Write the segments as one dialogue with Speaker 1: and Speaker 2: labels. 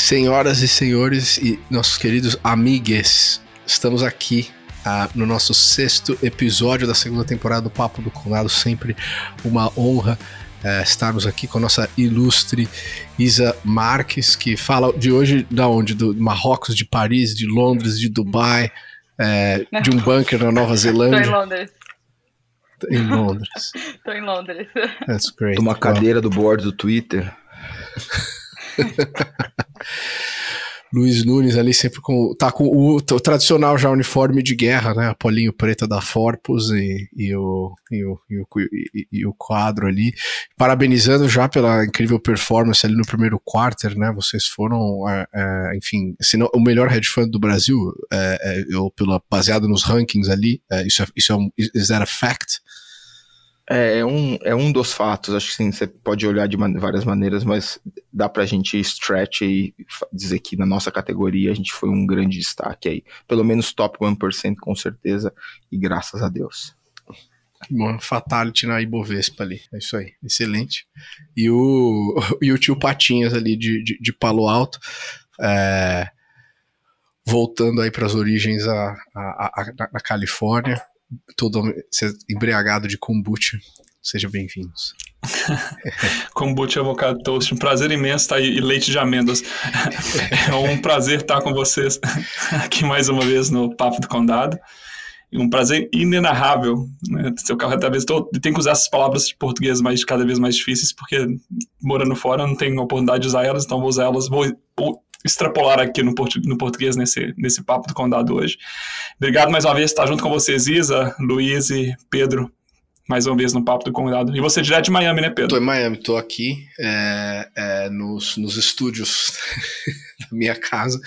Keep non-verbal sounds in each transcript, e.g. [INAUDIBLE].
Speaker 1: Senhoras e senhores e nossos queridos amigues, estamos aqui uh, no nosso sexto episódio da segunda temporada do Papo do Condado. Sempre uma honra uh, estarmos aqui com a nossa ilustre Isa Marques, que fala de hoje da onde? Do Marrocos, de Paris, de Londres, de Dubai, uh, de um bunker na Nova Zelândia.
Speaker 2: Estou em Londres.
Speaker 1: Em Londres. [LAUGHS]
Speaker 2: Tô em Londres.
Speaker 1: That's great.
Speaker 3: Uma cadeira do board do Twitter. [LAUGHS]
Speaker 1: Luiz Nunes ali sempre com. tá com o, o, tradicional já uniforme de guerra, né? A polinho preta da Forpus e, e, o, e, o, e, o, e, o quadro ali. Parabenizando já pela incrível performance ali no primeiro quarter, né? Vocês foram, é, é, enfim, se não, o melhor hedge fund do Brasil, é, é, eu, pela, baseado nos rankings ali. É, isso, é, isso é um. Is that a fact?
Speaker 3: É, é um, é um dos fatos, acho que sim, você pode olhar de man várias maneiras, mas dá pra gente stretch e dizer que na nossa categoria a gente foi um grande destaque aí. Pelo menos top 1% com certeza, e graças a Deus.
Speaker 1: Bom, fatality na Ibovespa ali, é isso aí, excelente. E o, [LAUGHS] e o tio Patinhas ali de, de, de Palo Alto, é, voltando aí para as origens a, a, a, na Califórnia, todo embriagado de kombucha. Sejam bem-vindos. [LAUGHS]
Speaker 4: kombucha avocado toast, um prazer imenso estar aí, e leite de amêndoas. é um prazer estar com vocês aqui mais uma vez no Papo do Condado. Um prazer inenarrável. Né? Seu carro, talvez, tô, tenho que usar essas palavras de português mais, cada vez mais difíceis, porque morando fora não tenho oportunidade de usar elas, então vou usar elas, vou extrapolar aqui no, portu no português nesse, nesse papo do condado hoje. Obrigado mais uma vez por estar junto com vocês, Isa, Luiz e Pedro, mais uma vez no papo do condado. E você direto de Miami, né, Pedro?
Speaker 1: Tô em Miami, tô aqui é, é, nos, nos estúdios [LAUGHS] da minha casa,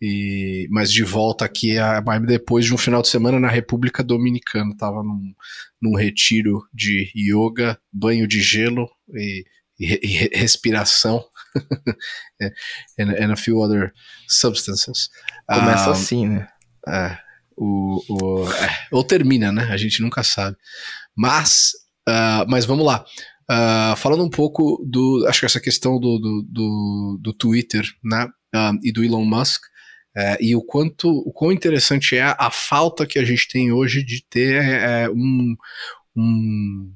Speaker 1: e, mas de volta aqui a Miami depois de um final de semana na República Dominicana. Tava num, num retiro de yoga, banho de gelo e respiração [LAUGHS] and, and, a few other substances.
Speaker 3: Começa um, assim, né?
Speaker 1: É, o, o, é, ou termina, né? A gente nunca sabe. Mas, uh, mas vamos lá. Uh, falando um pouco do. Acho que essa questão do, do, do, do Twitter né, uh, e do Elon Musk. Uh, e o quanto o quão interessante é a falta que a gente tem hoje de ter é, um, um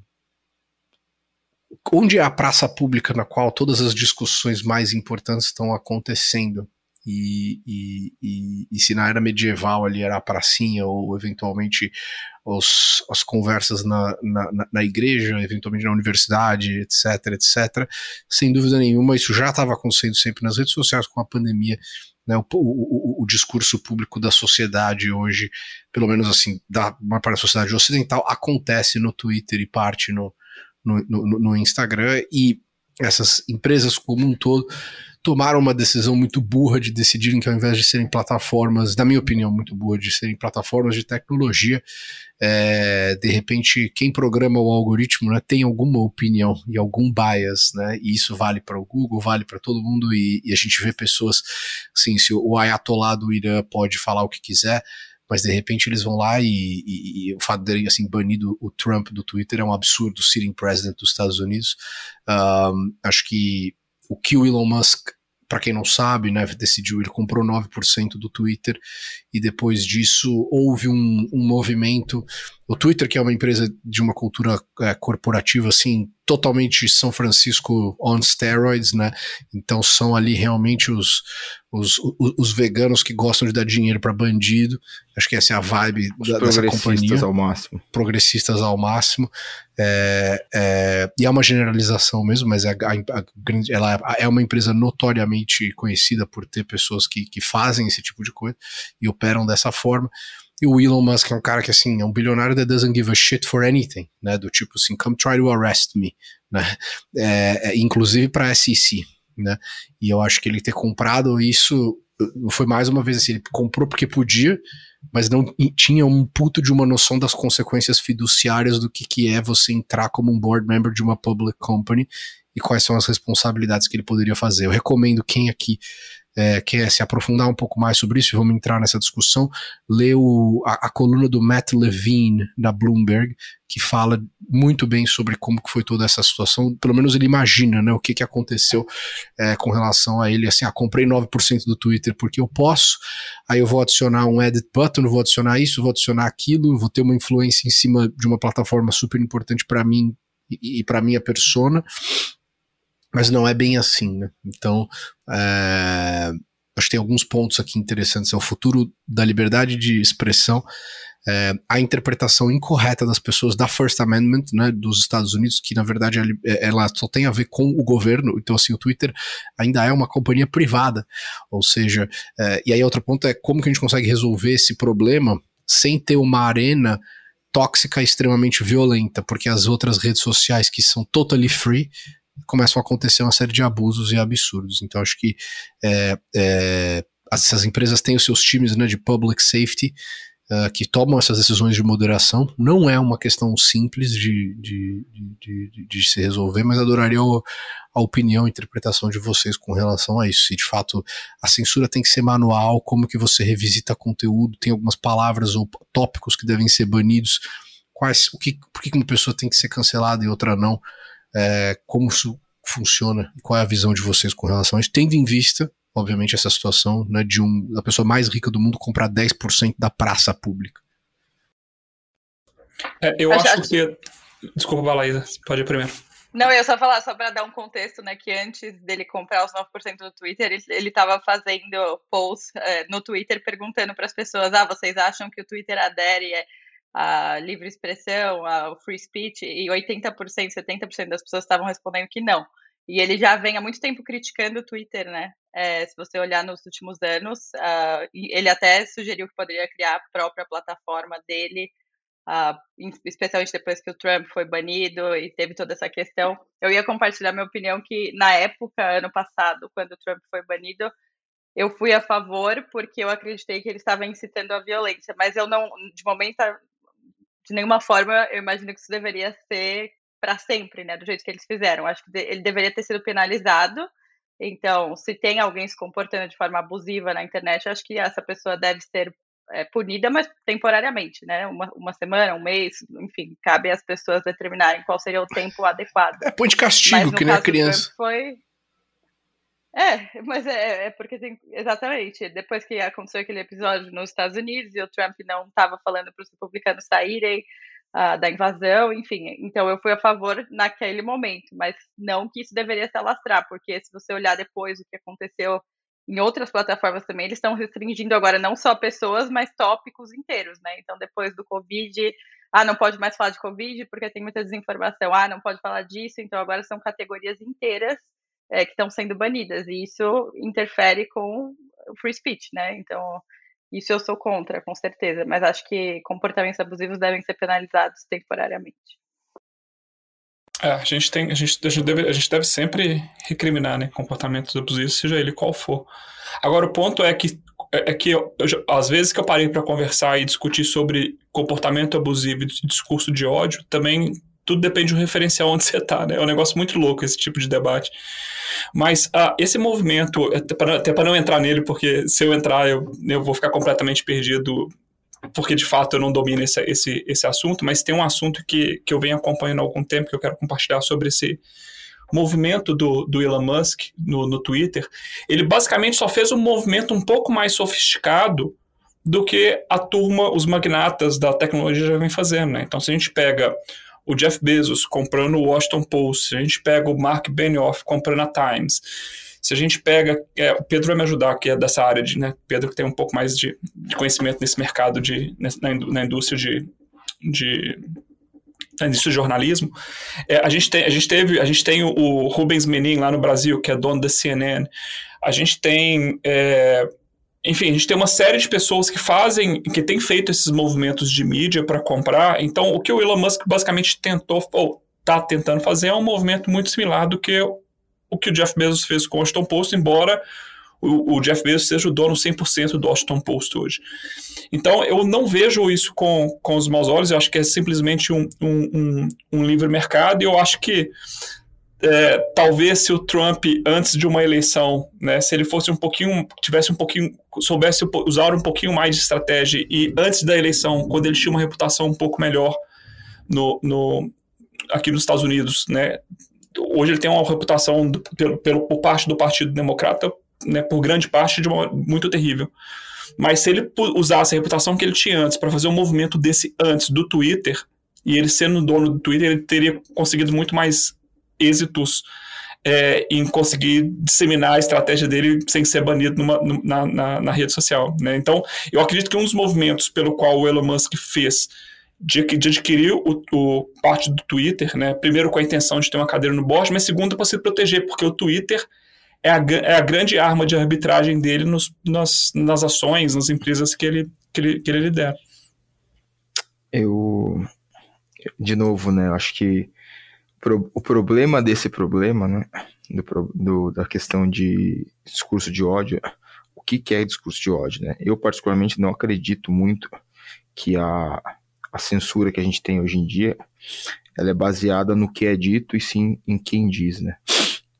Speaker 1: onde é a praça pública na qual todas as discussões mais importantes estão acontecendo. E, e, e, e, se na era medieval ali era a pracinha, ou eventualmente os, as conversas na, na, na, igreja, eventualmente na universidade, etc, etc, sem dúvida nenhuma, isso já estava acontecendo sempre nas redes sociais com a pandemia. Né, o, o, o, discurso público da sociedade hoje, pelo menos assim, da maior parte da sociedade ocidental, acontece no Twitter e parte no, no, no, no Instagram e essas empresas como um todo tomaram uma decisão muito burra de decidirem que ao invés de serem plataformas, na minha opinião, muito burra de serem plataformas de tecnologia, é, de repente quem programa o algoritmo né, tem alguma opinião e algum bias, né? E isso vale para o Google, vale para todo mundo e, e, a gente vê pessoas, assim, se o Ayatollah do Irã pode falar o que quiser, mas de repente eles vão lá e, e, e o fato de assim banido o Trump do Twitter é um absurdo, sitting president dos Estados Unidos. Um, acho que o que o Elon Musk para quem não sabe, né, decidiu, ele comprou 9% do Twitter e depois disso houve um, um, movimento. O Twitter, que é uma empresa de uma cultura é, corporativa assim, totalmente São Francisco on steroids, né? Então são ali realmente os, os, os, os veganos que gostam de dar dinheiro para bandido. Acho que essa é a vibe da, dessa companhia. Progressistas
Speaker 3: ao máximo.
Speaker 1: Progressistas ao máximo. É, é, e é uma generalização mesmo, mas é, a, a, ela é uma empresa notoriamente conhecida por ter pessoas que, que fazem esse tipo de coisa e operam dessa forma. E o Elon Musk é um cara que, assim, é um bilionário that doesn't give a shit for anything, né? Do tipo assim, come try to arrest me, né? É, é, inclusive para SEC, né? E eu acho que ele ter comprado isso foi mais uma vez assim, ele comprou porque podia, mas não tinha um puto de uma noção das consequências fiduciárias do que, que é você entrar como um board member de uma public company e quais são as responsabilidades que ele poderia fazer. Eu recomendo quem aqui é, quer se aprofundar um pouco mais sobre isso, vamos entrar nessa discussão, lê o, a, a, coluna do Matt Levine da Bloomberg, que fala muito bem sobre como que foi toda essa situação, pelo menos ele imagina né, o que, que aconteceu é, com relação a ele, assim, ah, comprei 9% do Twitter porque eu posso, aí eu vou adicionar um edit button, vou adicionar isso, vou adicionar aquilo, vou ter uma influência em cima de uma plataforma super importante para mim e, e para minha persona, mas não é bem assim, né? Então, é, acho que tem alguns pontos aqui interessantes. É o futuro da liberdade de expressão, é, a interpretação incorreta das pessoas da First Amendment, né, dos Estados Unidos, que na verdade é, ela só tem a ver com o governo. Então, assim, o Twitter ainda é uma companhia privada, ou seja, é, e aí outro ponto é como que a gente consegue resolver esse problema sem ter uma arena tóxica extremamente violenta, porque as outras redes sociais que são totally free começam a acontecer uma série de abusos e absurdos. Então acho que é, é, essas empresas têm os seus times né, de public safety uh, que tomam essas decisões de moderação. Não é uma questão simples de, de, de, de, de se resolver, mas adoraria o, a opinião, a interpretação de vocês com relação a isso. Se de fato a censura tem que ser manual, como que você revisita conteúdo, tem algumas palavras ou tópicos que devem ser banidos, quais, o que, por que uma pessoa tem que ser cancelada e outra não é, como isso funciona e qual é a visão de vocês com relação a isso, tendo em vista, obviamente, essa situação né, de um, da pessoa mais rica do mundo comprar 10% da praça pública.
Speaker 4: É, eu acho, acho que. Desculpa, Balaísa, pode ir primeiro.
Speaker 2: Não, eu só falar, só para dar um contexto, né, que antes dele comprar os 9% do Twitter, ele estava fazendo posts é, no Twitter perguntando para as pessoas: ah, vocês acham que o Twitter adere a livre expressão, ao free speech, e 80%, 70% das pessoas estavam respondendo que não. E ele já vem há muito tempo criticando o Twitter, né? É, se você olhar nos últimos anos, uh, ele até sugeriu que poderia criar a própria plataforma dele, uh, especialmente depois que o Trump foi banido e teve toda essa questão. Eu ia compartilhar minha opinião que, na época, ano passado, quando o Trump foi banido, eu fui a favor porque eu acreditei que ele estava incitando a violência, mas eu não, de momento de nenhuma forma eu imagino que isso deveria ser para sempre, né? Do jeito que eles fizeram. Acho que ele deveria ter sido penalizado. Então, se tem alguém se comportando de forma abusiva na internet, acho que essa pessoa deve ser é, punida, mas temporariamente, né? Uma, uma semana, um mês, enfim, cabe às pessoas determinarem qual seria o tempo adequado.
Speaker 1: É, põe de castigo, que nem a criança.
Speaker 2: Foi, é, [LAUGHS] mas é, é, porque tem. Exatamente. Depois que aconteceu aquele episódio nos Estados Unidos e o Trump não estava falando para os republicanos saírem uh, da invasão, enfim. Então eu fui a favor naquele momento, mas não que isso deveria se alastrar, porque se você olhar depois o que aconteceu em outras plataformas também, eles estão restringindo agora não só pessoas, mas tópicos inteiros, né? Então depois do Covid. Ah, não pode mais falar de Covid porque tem muita desinformação. Ah, não pode falar disso. Então agora são categorias inteiras é, que estão sendo banidas, e isso interfere com o free speech, né? Então, isso eu sou contra, com certeza, mas acho que comportamentos abusivos devem ser penalizados temporariamente.
Speaker 4: É, a gente tem, a gente, a gente, deve, a gente deve sempre recriminar, né, comportamentos abusivos, seja ele qual for. Agora o ponto é que é, é que eu, eu, às vezes que eu parei para conversar e discutir sobre comportamento abusivo e discurso de ódio, também tudo depende do referencial onde você está, né? É um negócio muito louco esse tipo de debate. Mas uh, esse movimento, até para não entrar nele, porque se eu entrar eu, eu vou ficar completamente perdido, porque de fato eu não domino esse, esse, esse assunto, mas tem um assunto que, que eu venho acompanhando há algum tempo que eu quero compartilhar sobre esse movimento do, do Elon Musk no, no Twitter. Ele basicamente só fez um movimento um pouco mais sofisticado do que a turma, os magnatas da tecnologia já vem fazendo. Né? Então, se a gente pega o Jeff Bezos comprando o Washington Post, se a gente pega o Mark Benioff comprando a Times, se a gente pega, é, o Pedro vai me ajudar, que é dessa área de, né, Pedro que tem um pouco mais de, de conhecimento nesse mercado de, na, na indústria de, de de jornalismo, é, a, gente tem, a gente teve, a gente tem o, o Rubens Menin lá no Brasil, que é dono da CNN, a gente tem é, enfim, a gente tem uma série de pessoas que fazem, que têm feito esses movimentos de mídia para comprar. Então, o que o Elon Musk basicamente tentou, ou está tentando fazer, é um movimento muito similar do que o que o Jeff Bezos fez com o Washington Post, embora o, o Jeff Bezos seja o dono 100% do Washington Post hoje. Então, eu não vejo isso com, com os maus olhos, eu acho que é simplesmente um, um, um, um livre mercado, e eu acho que é, talvez se o Trump, antes de uma eleição, né, se ele fosse um pouquinho, tivesse um pouquinho, soubesse usar um pouquinho mais de estratégia e antes da eleição, quando ele tinha uma reputação um pouco melhor no, no aqui nos Estados Unidos, né, hoje ele tem uma reputação do, pelo, pelo, por parte do Partido Democrata, né, por grande parte, de uma, muito terrível. Mas se ele usasse a reputação que ele tinha antes para fazer um movimento desse antes do Twitter, e ele sendo dono do Twitter, ele teria conseguido muito mais êxitos é, em conseguir disseminar a estratégia dele sem ser banido numa, na, na, na, rede social. Né? Então, eu acredito que um dos movimentos pelo qual o Elon Musk fez de, de adquirir o, o, parte do Twitter, né? primeiro com a intenção de ter uma cadeira no board, mas segundo para se proteger, porque o Twitter é a, é a grande arma de arbitragem dele nos, nas, nas ações, nas empresas que ele, que ele, que ele lidera.
Speaker 3: Eu, de novo, né, acho que pro, o problema desse problema, né, do, do, da questão de discurso de ódio, o que, que é discurso de ódio, né? Eu, particularmente, não acredito muito que a, a censura que a gente tem hoje em dia, ela é baseada no que é dito e sim em quem diz, né?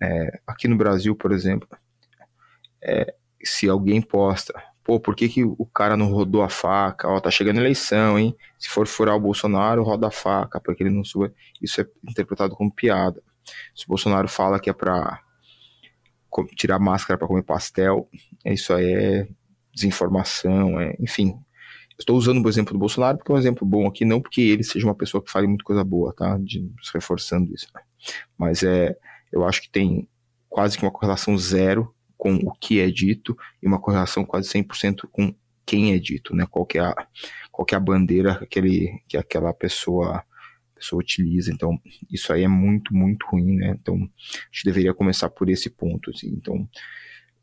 Speaker 3: É, aqui no Brasil, por exemplo, é, se alguém posta, pô, por que, que o cara não rodou a faca? Ó, tá chegando eleição, hein? Se for furar o Bolsonaro, roda a faca, porque ele não suba. Isso é interpretado como piada. Se o Bolsonaro fala que é pra tirar máscara para comer pastel, isso aí é desinformação, é, enfim. Estou usando o exemplo do Bolsonaro porque é um exemplo bom aqui, não porque ele seja uma pessoa que fale muita coisa boa, tá? De, reforçando isso. Mas é, eu acho que tem quase que uma correlação zero com o que é dito e uma correlação quase 100% com quem é dito, né? Qual que é a, qual que é a bandeira que, aquele, que aquela pessoa, pessoa utiliza. Então, isso aí é muito, muito ruim, né? Então, a gente deveria começar por esse ponto, assim. Então,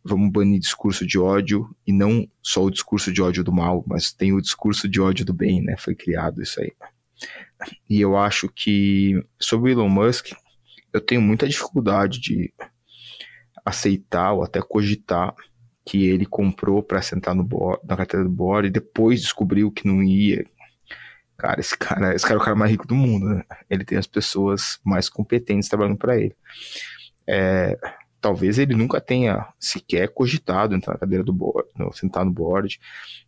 Speaker 3: vamos banir discurso de ódio e não só o discurso de ódio do mal, mas tem o discurso de ódio do bem, né? Foi criado isso aí. E eu acho que sobre o Elon Musk, eu tenho muita dificuldade de aceitar ou até cogitar que ele comprou para sentar no board, na carteira do board e depois descobriu que não ia. Cara, esse cara, esse cara é o cara mais rico do mundo, né? Ele tem as pessoas mais competentes trabalhando para ele. É, talvez ele nunca tenha sequer cogitado entrar na cadeira do board, sentar no board.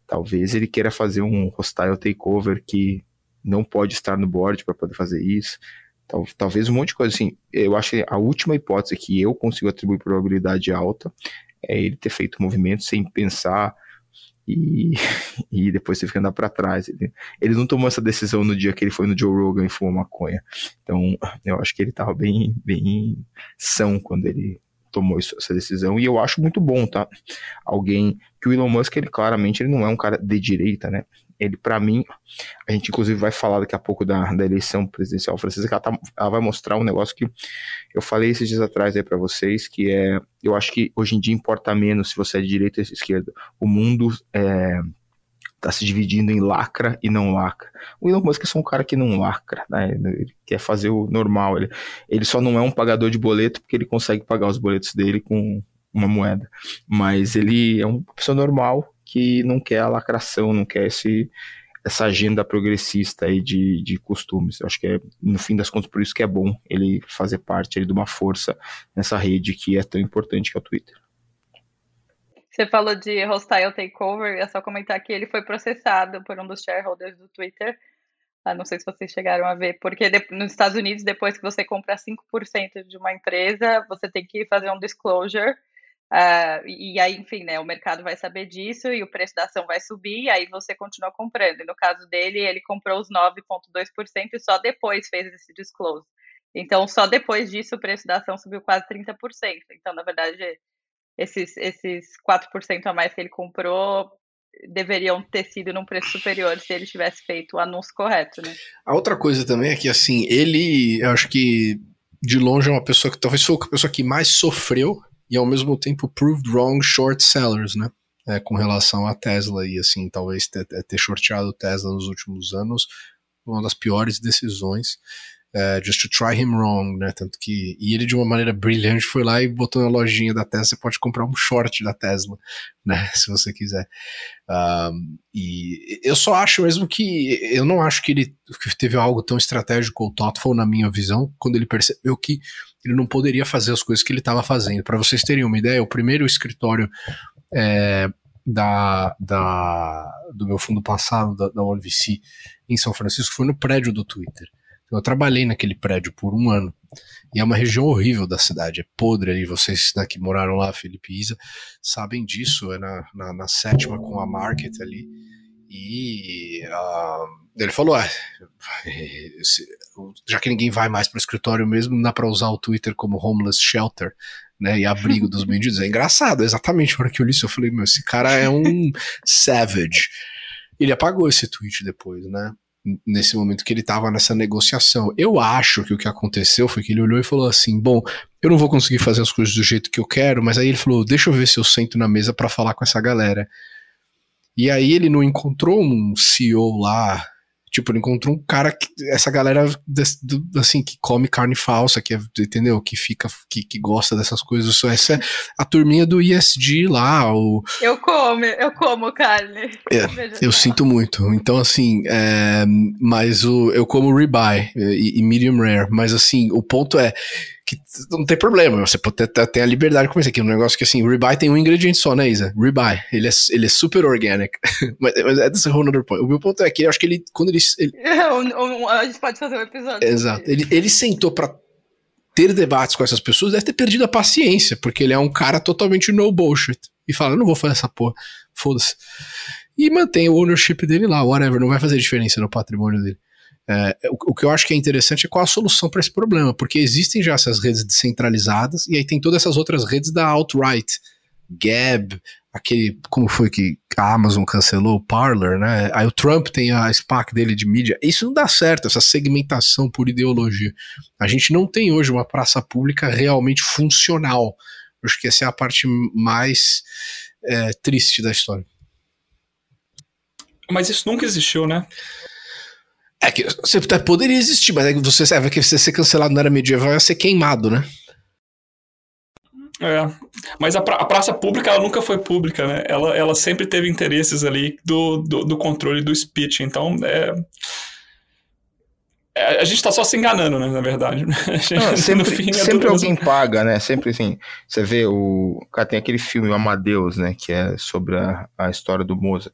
Speaker 3: Talvez ele queira fazer um hostile takeover que não pode estar no board para poder fazer isso. Tal, talvez um monte de coisa assim. Eu acho que a última hipótese que eu consigo atribuir probabilidade alta é ele ter feito o movimento sem pensar e, [LAUGHS] e depois teve que andar para trás. Ele, ele não tomou essa decisão no dia que ele foi no Joe Rogan e fumou maconha. Então, eu acho que ele estava bem, bem são quando ele tomou isso, essa decisão e eu acho muito bom, tá? Alguém que o Elon Musk, ele claramente ele não é um cara de direita, né? Ele, para mim, a gente inclusive vai falar daqui a pouco da, da eleição presidencial francesa, que ela, tá, ela, vai mostrar um negócio que eu falei esses dias atrás aí para vocês, que é, eu acho que hoje em dia importa menos se você é de direita ou de esquerda. O mundo é, tá se dividindo em lacra e não lacra. O Elon Musk é só um cara que não lacra, né? Ele quer fazer o normal. Ele, ele só não é um pagador de boleto porque ele consegue pagar os boletos dele com uma moeda. Mas ele é uma pessoa normal que não quer a lacração, não quer esse, essa agenda progressista aí de, de costumes. Eu acho que é, no fim das contas, por isso que é bom ele fazer parte de uma força nessa rede que é tão importante que é o Twitter.
Speaker 2: Você falou de hostile takeover, é só comentar que ele foi processado por um dos shareholders do Twitter. Ah, não sei se vocês chegaram a ver, porque nos Estados Unidos, depois que você compra 5% de uma empresa, você tem que fazer um disclosure Uh, e aí, enfim, né, o mercado vai saber disso e o preço da ação vai subir, e aí você continua comprando. E no caso dele, ele comprou os 9,2% e só depois fez esse disclose. Então, só depois disso, o preço da ação subiu quase 30%. Então, na verdade, esses, esses 4% a mais que ele comprou deveriam ter sido num preço superior se ele tivesse feito o anúncio correto, né?
Speaker 1: A outra coisa também é que, assim, ele, eu acho que de longe é uma pessoa que talvez foi a pessoa que mais sofreu e ao mesmo tempo proved wrong short sellers, né? É, com relação à Tesla e assim, talvez ter, ter shorteado Tesla nos últimos anos, uma das piores decisões. uh, just to try him wrong, né? Tanto que e ele de uma maneira brilhante foi lá e botou na lojinha da Tesla, você pode comprar um short da Tesla, [LAUGHS] né? Se você quiser. Um, e eu só acho mesmo que eu não acho que ele que teve algo tão estratégico ou thoughtful na minha visão quando ele percebeu que ele não poderia fazer as coisas que ele estava fazendo. Para vocês terem uma ideia, o primeiro escritório é, da, da, do meu fundo passado, da, da ONVC, em São Francisco, foi no prédio do Twitter. Eu trabalhei naquele prédio por um ano. E é uma região horrível da cidade, é podre ali. Vocês né, que moraram lá, Felipe e Isa, sabem disso. É na, na, na sétima com a Market ali. E uh, ele falou: ah, já que ninguém vai mais para o escritório mesmo, não dá para usar o Twitter como homeless shelter né, e abrigo dos [LAUGHS] bandidos. É engraçado, exatamente. Na hora que eu li isso, eu falei, meu, esse cara é um savage. Ele apagou esse tweet depois, né? Nesse momento que ele tava nessa negociação. Eu acho que o que aconteceu foi que ele olhou e falou assim: bom, eu não vou conseguir fazer as coisas do jeito que eu quero, mas aí ele falou: deixa eu ver se eu sento na mesa para falar com essa galera. E aí ele não encontrou um CEO lá Tipo, ele encontrou um cara que. Essa galera assim, que come carne falsa, que é, entendeu? Que fica, que, que gosta dessas coisas. Essa é a turminha do ISD lá. O...
Speaker 2: Eu como, eu como carne.
Speaker 1: É, eu sinto muito. Então, assim, é, mas o, eu como ribeye e, e medium rare. Mas assim, o ponto é que não tem problema, você pode ter, ter a liberdade de comer isso aqui. Um negócio que assim, o ribeye tem um ingrediente só, né, Isa? Ribeye. Ele é, ele é super organic. [LAUGHS] mas, mas é desse whole other point. O meu ponto é que eu acho que ele, quando ele. ele... [LAUGHS]
Speaker 2: a gente pode fazer um episódio.
Speaker 1: Exato. Ele, ele sentou pra ter debates com essas pessoas, deve ter perdido a paciência, porque ele é um cara totalmente no bullshit. E fala, eu não vou fazer essa porra, foda-se. E mantém o ownership dele lá, whatever, não vai fazer diferença no patrimônio dele. É, o, o, que eu acho que é interessante é qual a solução para esse problema, porque existem já essas redes descentralizadas e aí tem todas essas outras redes da alt-right, Gab, aquele, como foi que a Amazon cancelou o Parler, né? Aí o Trump tem a SPAC dele de mídia. Isso não dá certo, essa segmentação por ideologia. A gente não tem hoje uma praça pública realmente funcional. Acho que essa é a parte mais é, triste da história.
Speaker 4: Mas isso nunca existiu, né?
Speaker 1: É que você poderia existir, mas é que você sabe que você ser cancelado na era medieval ia ser queimado, né?
Speaker 4: É, mas a, pra, a, praça pública ela nunca foi pública, né? Ela, ela sempre teve interesses ali do, do, do controle do speech, então é, é, a gente tá só se enganando, né, na verdade.
Speaker 3: Não, [LAUGHS] sempre fim, é sempre alguém paga, né? Sempre assim, você vê o... Cara, tem aquele filme o Amadeus, né, que é sobre a, a história do Mozart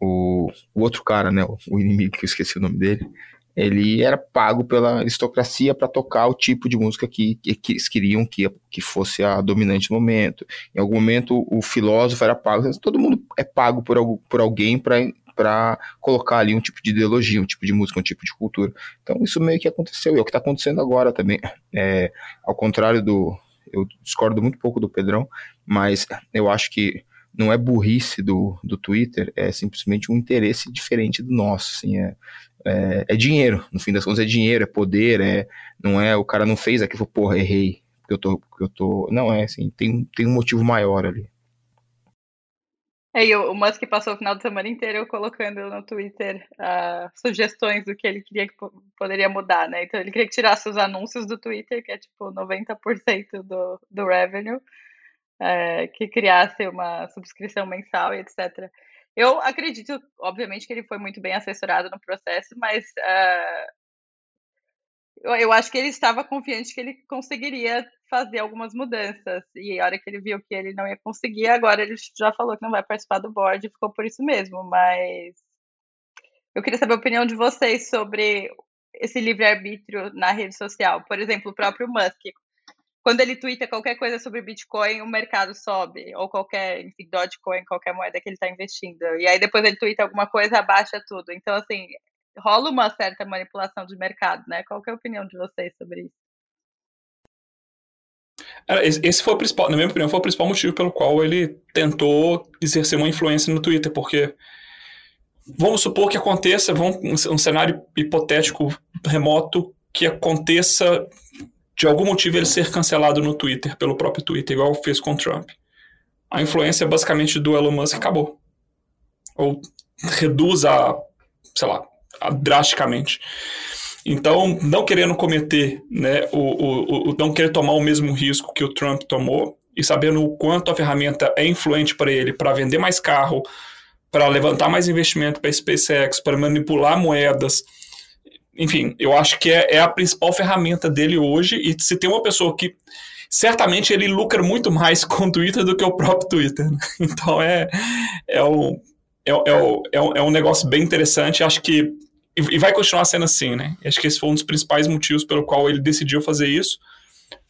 Speaker 3: o, o outro cara, né, o inimigo que eu esqueci o nome dele, ele era pago pela aristocracia para tocar o tipo de música que, que, que, eles queriam que, que fosse a dominante no momento. Em algum momento o filósofo era pago, todo mundo é pago por, por alguém para colocar ali um tipo de ideologia, um tipo de música, um tipo de cultura. Então isso meio que aconteceu, e é o que está acontecendo agora também. É, ao contrário do. Eu discordo muito pouco do Pedrão, mas eu acho que não é burrice do, do Twitter, é simplesmente um interesse diferente do nosso, assim, é, é, é dinheiro, no fim das contas é dinheiro, é poder, é, não é, o cara não fez aquilo, porra, errei, porque eu tô, porque eu tô, não é assim, tem, tem um motivo maior ali.
Speaker 2: É, e o Musk passou o final de semana inteiro colocando no Twitter uh, sugestões do que ele queria que poderia mudar, né? Então ele queria que tirasse os anúncios do Twitter, que é tipo 90% do, do revenue, é, que criasse uma subscrição mensal e etc. Eu acredito, obviamente, que ele foi muito bem assessorado no processo, mas uh, eu, acho que ele estava confiante que ele conseguiria fazer algumas mudanças. E a hora que ele viu que ele não ia conseguir, agora ele já falou que não vai participar do board e ficou por isso mesmo. Mas eu queria saber a opinião de vocês sobre esse livre-arbítrio na rede social. Por exemplo, o próprio Musk quando ele twitta qualquer coisa sobre Bitcoin, o mercado sobe, ou qualquer, enfim, Dogecoin, qualquer moeda que ele está investindo. E aí depois ele twitta alguma coisa, abaixa tudo. Então, assim, rola uma certa manipulação de mercado, né? Qual é a opinião de vocês sobre isso?
Speaker 4: Esse foi o principal, na minha opinião, foi o principal motivo pelo qual ele tentou exercer uma influência no Twitter, porque vamos supor que aconteça, vamos, um cenário hipotético remoto que aconteça de algum motivo ele ser cancelado no Twitter, pelo próprio Twitter, igual fez com o Trump. A influência basicamente do Elon Musk acabou. Ou reduz a, sei lá, a, drasticamente. Então, não querendo cometer, né, o, o, o, não querer tomar o mesmo risco que o Trump tomou, e sabendo o quanto a ferramenta é influente para ele, para vender mais carro, para levantar mais investimento para a SpaceX, para manipular moedas. Enfim, eu acho que é, é, a principal ferramenta dele hoje. E se tem uma pessoa que certamente ele lucra muito mais [LAUGHS] com o Twitter do que o próprio Twitter. Né? [LAUGHS] Então é, é, o, é, é, o, é, um, é um negócio bem interessante. Acho que. E vai continuar sendo assim, né? Acho que esse foi um dos principais motivos pelo qual ele decidiu fazer isso,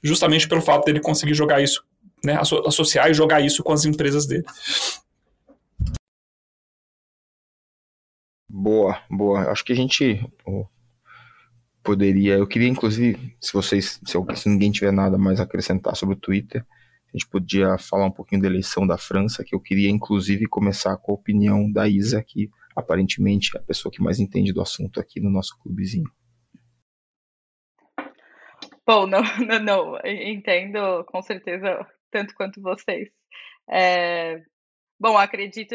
Speaker 4: justamente pelo fato dele conseguir jogar isso, né? Associar e jogar isso com as empresas dele.
Speaker 3: Boa, boa. Acho que a gente poderia. Eu queria, inclusive, se vocês, se, se ninguém tiver nada mais a acrescentar sobre o Twitter, a gente podia falar um pouquinho da eleição da França, que eu queria, inclusive, começar com a opinião da Isa, que aparentemente é a pessoa que mais entende do assunto aqui no nosso clubezinho.
Speaker 2: Bom, não, [LAUGHS] não, não. entendo com certeza tanto quanto vocês. É, bom, acredito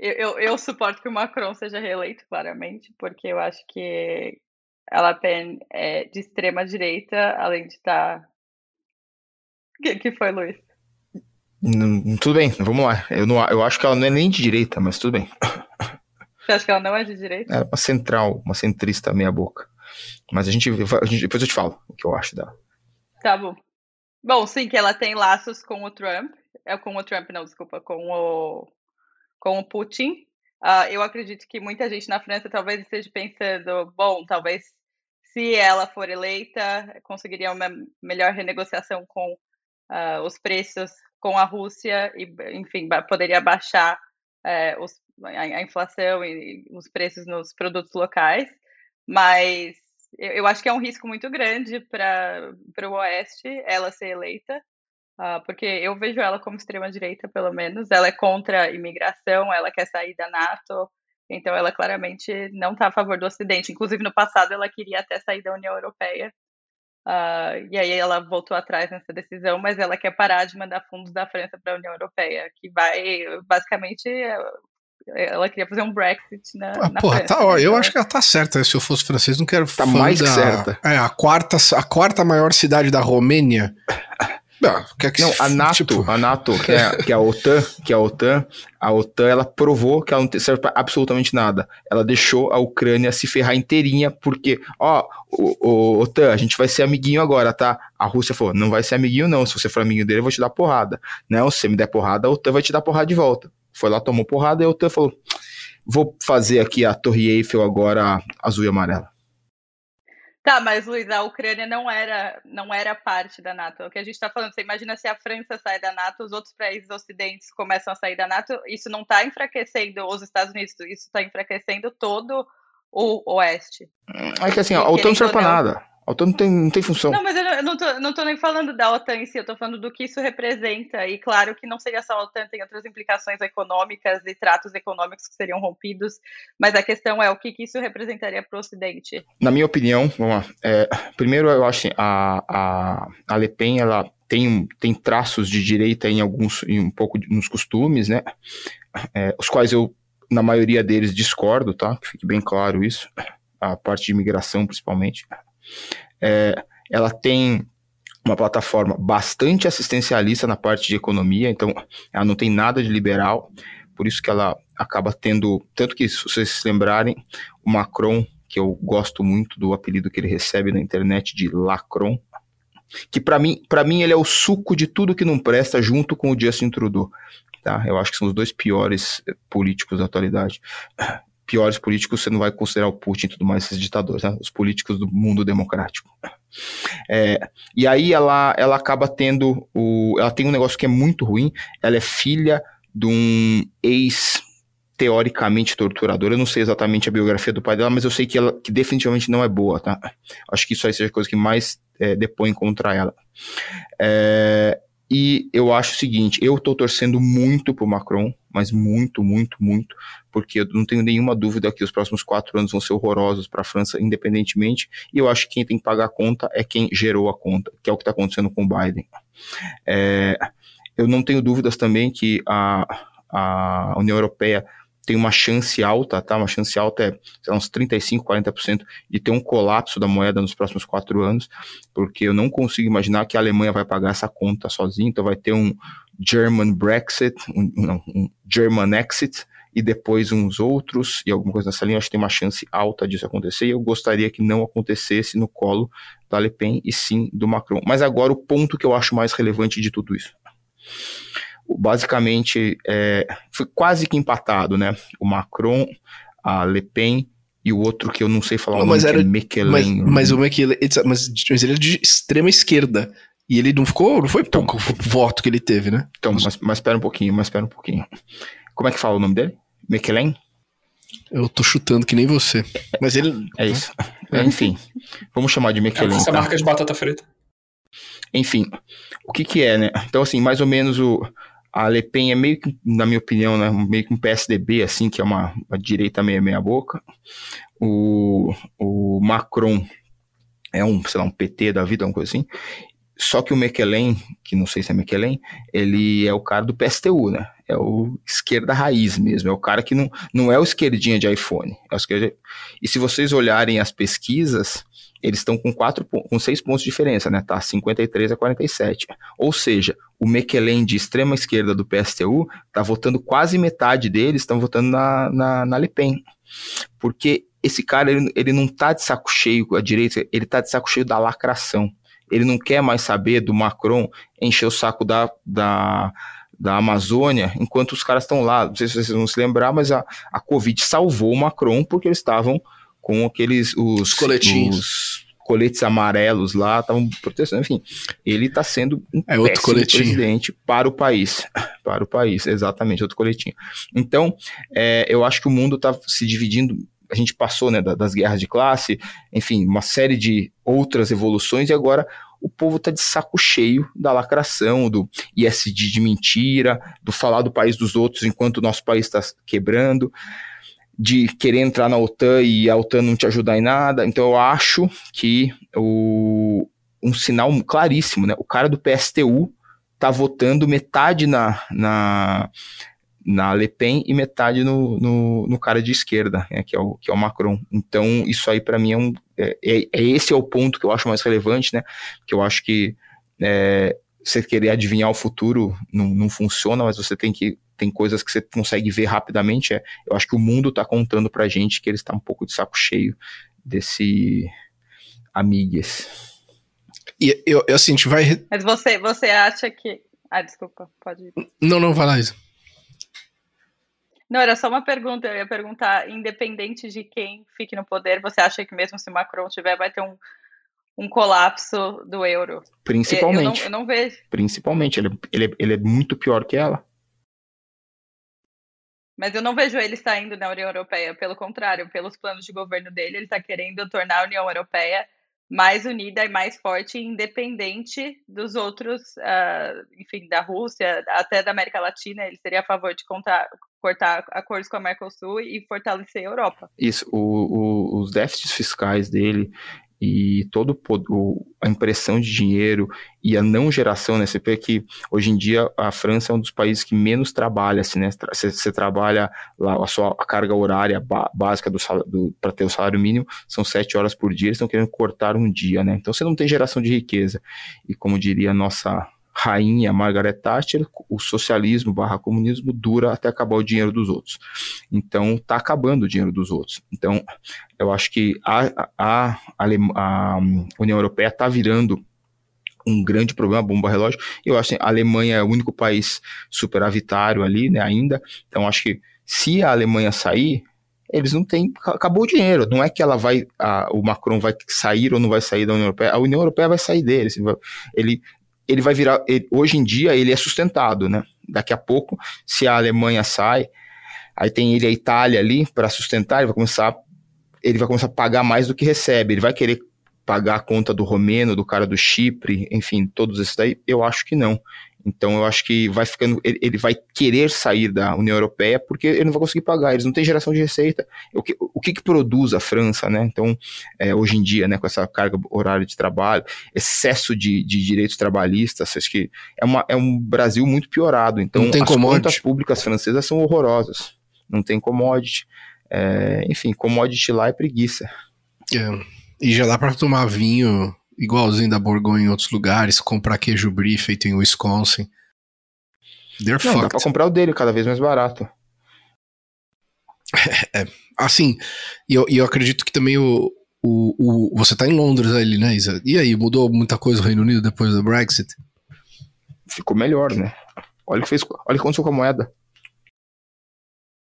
Speaker 2: eu, eu, eu, suporto que o Macron seja reeleito, claramente, porque eu acho que ela tem é de extrema direita, além de estar. Tá o que, que foi, Luiz?
Speaker 3: tudo bem, vamos lá. Eu, não, eu acho que ela não é nem de direita, mas tudo bem.
Speaker 2: Você acha que ela não é de direita?
Speaker 3: É uma central, uma centrista meia boca. Mas a gente, a gente, depois eu te falo o que eu acho dela.
Speaker 2: Tá bom. Bom, sim, que ela tem laços com o Trump. É com o Trump, não, desculpa, com o com o Putin. Uh, eu acredito que muita gente na França talvez esteja pensando, bom, talvez se ela for eleita, conseguiria uma melhor renegociação com uh, os preços com a Rússia e, enfim, poderia baixar uh, os, a, a, inflação e, os preços nos produtos locais. Mas eu, eu acho que é um risco muito grande para o Oeste ela ser eleita. Uh, porque eu vejo ela como extrema-direita, pelo menos. Ela é contra a imigração, ela quer sair da NATO, então ela claramente não está a favor do Ocidente. Inclusive, no passado, ela queria até sair da União Europeia. Uh, e aí ela voltou atrás nessa decisão, mas ela quer parar de mandar fundos da França para a União Europeia, que vai, basicamente, ela queria fazer um Brexit na, ah, na
Speaker 1: porra,
Speaker 2: França,
Speaker 1: tá, ó, eu acho que ela tá certa. Se eu fosse francês, não quero
Speaker 3: Tá mais da, que certa.
Speaker 1: É, a quarta, a quarta maior cidade da Romênia
Speaker 3: não, que que não a NATO, tipo... a NATO, que é, que é a OTAN, que é a OTAN, a OTAN ela provou que ela não serve para absolutamente nada. Ela deixou a Ucrânia se ferrar inteirinha porque, ó, o, o, OTAN, a gente vai ser amiguinho agora, tá? A Rússia falou, não vai ser amiguinho não, se você for amiguinho dele eu vou te dar porrada. Não, se você me der porrada, a OTAN vai te dar porrada de volta. Foi lá, tomou porrada e a OTAN falou, vou fazer aqui a Torre Eiffel agora azul e amarela.
Speaker 2: Tá, mas Luiz, a Ucrânia não era, não era parte da NATO. O que a gente está falando, você imagina se a França sai da NATO, os outros países ocidentes começam a sair da NATO, isso não está enfraquecendo os Estados Unidos, isso está enfraquecendo todo o Oeste.
Speaker 3: É que assim, a OTAN não serve para nada. A OTAN não tem, não tem função.
Speaker 2: Não, mas eu não, tô, não tô nem falando da OTAN em si, eu tô falando do que isso representa. E claro que não seria só a OTAN, tem outras implicações econômicas e tratos econômicos que seriam rompidos. Mas a questão é o que, que isso representaria para o Ocidente.
Speaker 3: Na minha opinião, vamos lá. É, primeiro, eu acho que a, a, a Le Pen, ela tem, tem traços de direita em alguns, em um pouco nos costumes, né? É, os quais eu, na maioria deles, discordo, tá? Que fique bem claro isso. A parte de imigração, principalmente. É, ela tem uma plataforma bastante assistencialista na parte de economia, então ela não tem nada de liberal, por isso que ela acaba tendo, tanto que se vocês se lembrarem, o Macron, que eu gosto muito do apelido que ele recebe na internet de Lacron, que para mim, para mim ele é o suco de tudo que não presta junto com o Justin Trudeau, tá? Eu acho que são os dois piores políticos da atualidade piores políticos, você não vai considerar o Putin e tudo mais, esses ditadores, né? os políticos do mundo democrático. É, e aí ela, ela acaba tendo o. Ela tem um negócio que é muito ruim. Ela é filha de um ex teoricamente torturador. Eu não sei exatamente a biografia do pai dela, mas eu sei que ela que definitivamente não é boa, tá? Acho que isso aí seja a coisa que mais é, depõe contra ela. É, e eu acho o seguinte, eu tô torcendo muito pro Macron, mas muito, muito, muito, porque eu não tenho nenhuma dúvida que os próximos quatro anos vão ser horrorosos para a França, independentemente, e eu acho que quem tem que pagar a conta é quem gerou a conta, que é o que está acontecendo com o Biden. É, eu não tenho dúvidas também que a, a União Europeia tem uma chance alta, tá? Uma chance alta é lá, uns 35, 40% de ter um colapso da moeda nos próximos quatro anos, porque eu não consigo imaginar que a Alemanha vai pagar essa conta sozinha, então vai ter um German Brexit, um, não, um German Exit, e depois uns outros, e alguma coisa nessa linha, acho que tem uma chance alta disso acontecer, e eu gostaria que não acontecesse no colo da Le Pen e sim do Macron. Mas agora o ponto que eu acho mais relevante de tudo isso basicamente é, foi quase que empatado, né? O Macron, a Le Pen e o outro que eu não sei falar não, o nome,
Speaker 1: mas era,
Speaker 3: é
Speaker 1: Mekelen. Mas, mas, o Mekelen, mas, mas ele é de extrema esquerda. E ele não ficou, não foi então, pouco voto que ele teve, né?
Speaker 3: Então, mas, mas espera um pouquinho, mas espera um pouquinho. Como é que fala o nome dele? Mekelen?
Speaker 1: Eu tô chutando que nem você. Mas ele.
Speaker 3: É isso. É. Enfim, vamos chamar de Mekelen.
Speaker 4: Essa tá? marca de batata frita.
Speaker 3: Enfim, o que que é, né? Então, assim, mais ou menos o, a Le Pen é meio que, na minha opinião, né, meio que um PSDB, assim, que é uma, uma direita meia meia boca. O, o Macron é um, sei lá, um PT da vida, uma coisa assim. Só que o Mekelen, que não sei se é Mekelen, ele é o cara do PSTU, né? É o esquerda raiz mesmo, é o cara que não, não é o esquerdinha de iPhone. É esquerda... E se vocês olharem as pesquisas, eles estão com quatro com seis pontos de diferença, né? Tá 53 a 47. Ou seja, o Mekelen de extrema esquerda do PSTU tá votando quase metade deles estão votando na, na, na Le Pen. Porque esse cara, ele, ele não tá de saco cheio com a direita, ele tá de saco cheio da lacração. Ele não quer mais saber do Macron encher o saco da, da, da Amazônia enquanto os caras estão lá. Não sei se vocês vão se lembrar, mas a, a Covid salvou o Macron porque eles estavam com aqueles os
Speaker 1: coletinhos.
Speaker 3: Os coletes amarelos lá, estavam protegendo, enfim, ele está sendo um
Speaker 1: é outro coletinho.
Speaker 3: presidente para o país, para o país, exatamente, outro coletinho. Então, é, eu acho que o mundo está se dividindo, a gente passou, né, das guerras de classe, enfim, uma série de outras evoluções e agora o povo está de saco cheio da lacração, do ISD de mentira, do falar do país dos outros enquanto o nosso país está quebrando de querer entrar na OTAN e a OTAN não te ajudar em nada. Então eu acho que o, um sinal claríssimo, né? O cara do PSTU tá votando metade na, na, na Le Pen e metade no, no, no cara de esquerda, né? que, é o, que é o Macron. Então isso aí para mim é um... É, é, é, esse é o ponto que eu acho mais relevante, né? Que eu acho que é, você querer adivinhar o futuro não, não funciona, mas você tem que tem coisas que você consegue ver rapidamente. É, eu acho que o mundo está contando pra gente que ele está um pouco de saco cheio desse amigas.
Speaker 1: E eu, eu assim, a gente vai.
Speaker 2: Mas você, você acha que. Ah, desculpa, pode ir.
Speaker 1: Não, não, vai lá, Isa.
Speaker 2: Não, era só uma pergunta. Eu ia perguntar, independente de quem fique no poder, você acha que mesmo se Macron tiver, vai ter um, um colapso do euro?
Speaker 3: Principalmente.
Speaker 2: Eu não, eu não vejo.
Speaker 3: Principalmente. Ele, ele, ele é muito pior que ela.
Speaker 2: Mas eu não vejo ele saindo da União Europeia. Pelo contrário, pelos planos de governo dele, ele está querendo tornar a União Europeia mais unida e mais forte, independente dos outros, uh, enfim, da Rússia, até da América Latina. Ele seria a favor de contar, cortar acordos com a Mercosul e fortalecer a Europa.
Speaker 3: Isso, o, o, os déficits fiscais dele e todo o, a impressão de dinheiro e a não geração, né? Você vê que hoje em dia a França é um dos países que menos trabalha, assim, né? Você, você trabalha lá, a sua a carga horária básica do, do para ter o salário mínimo são sete horas por dia, eles estão querendo cortar um dia, né? Então você não tem geração de riqueza. E como diria a nossa rainha Margaret Thatcher, o socialismo barra comunismo dura até acabar o dinheiro dos outros. Então, está acabando o dinheiro dos outros. Então, eu acho que a, a, a, a União Europeia está virando um grande problema, bomba relógio. Eu acho que a Alemanha é o único país superavitário ali, né, ainda. Então, acho que se a Alemanha sair, eles não têm, acabou o dinheiro. Não é que ela vai, a, o Macron vai sair ou não vai sair da União Europeia. A União Europeia vai sair dele. Ele ele vai virar. Ele, hoje em dia ele é sustentado, né? Daqui a pouco, se a Alemanha sai, aí tem ele a Itália ali para sustentar, ele vai começar, ele vai começar a pagar mais do que recebe. Ele vai querer pagar a conta do romeno, do cara do Chipre, enfim, todos esses daí. Eu acho que não. Então eu acho que vai ficando, ele, ele, vai querer sair da União Europeia porque ele não vai conseguir pagar, eles não têm geração de receita. O que, o que, que produz a França, né? Então, é, hoje em dia, né, com essa carga horária de trabalho, excesso de, de direitos trabalhistas, acho que é, uma, é um Brasil muito piorado. Então,
Speaker 1: as
Speaker 3: commodity. contas públicas francesas são horrorosas. não tem commodity. É, enfim, commodity lá é preguiça.
Speaker 1: É. E já dá para tomar vinho igualzinho da Borgonha em outros lugares, comprar queijo brie feito em Wisconsin.
Speaker 3: They're Não, fucked. dá pra comprar o dele cada vez mais barato. [LAUGHS]
Speaker 1: É, assim, e eu, eu acredito que também o, o, o, você tá em Londres ali, né, Isa? E aí, mudou muita coisa o Reino Unido depois do Brexit?
Speaker 3: Ficou melhor, né? Olha o que fez, olha o que aconteceu com a moeda.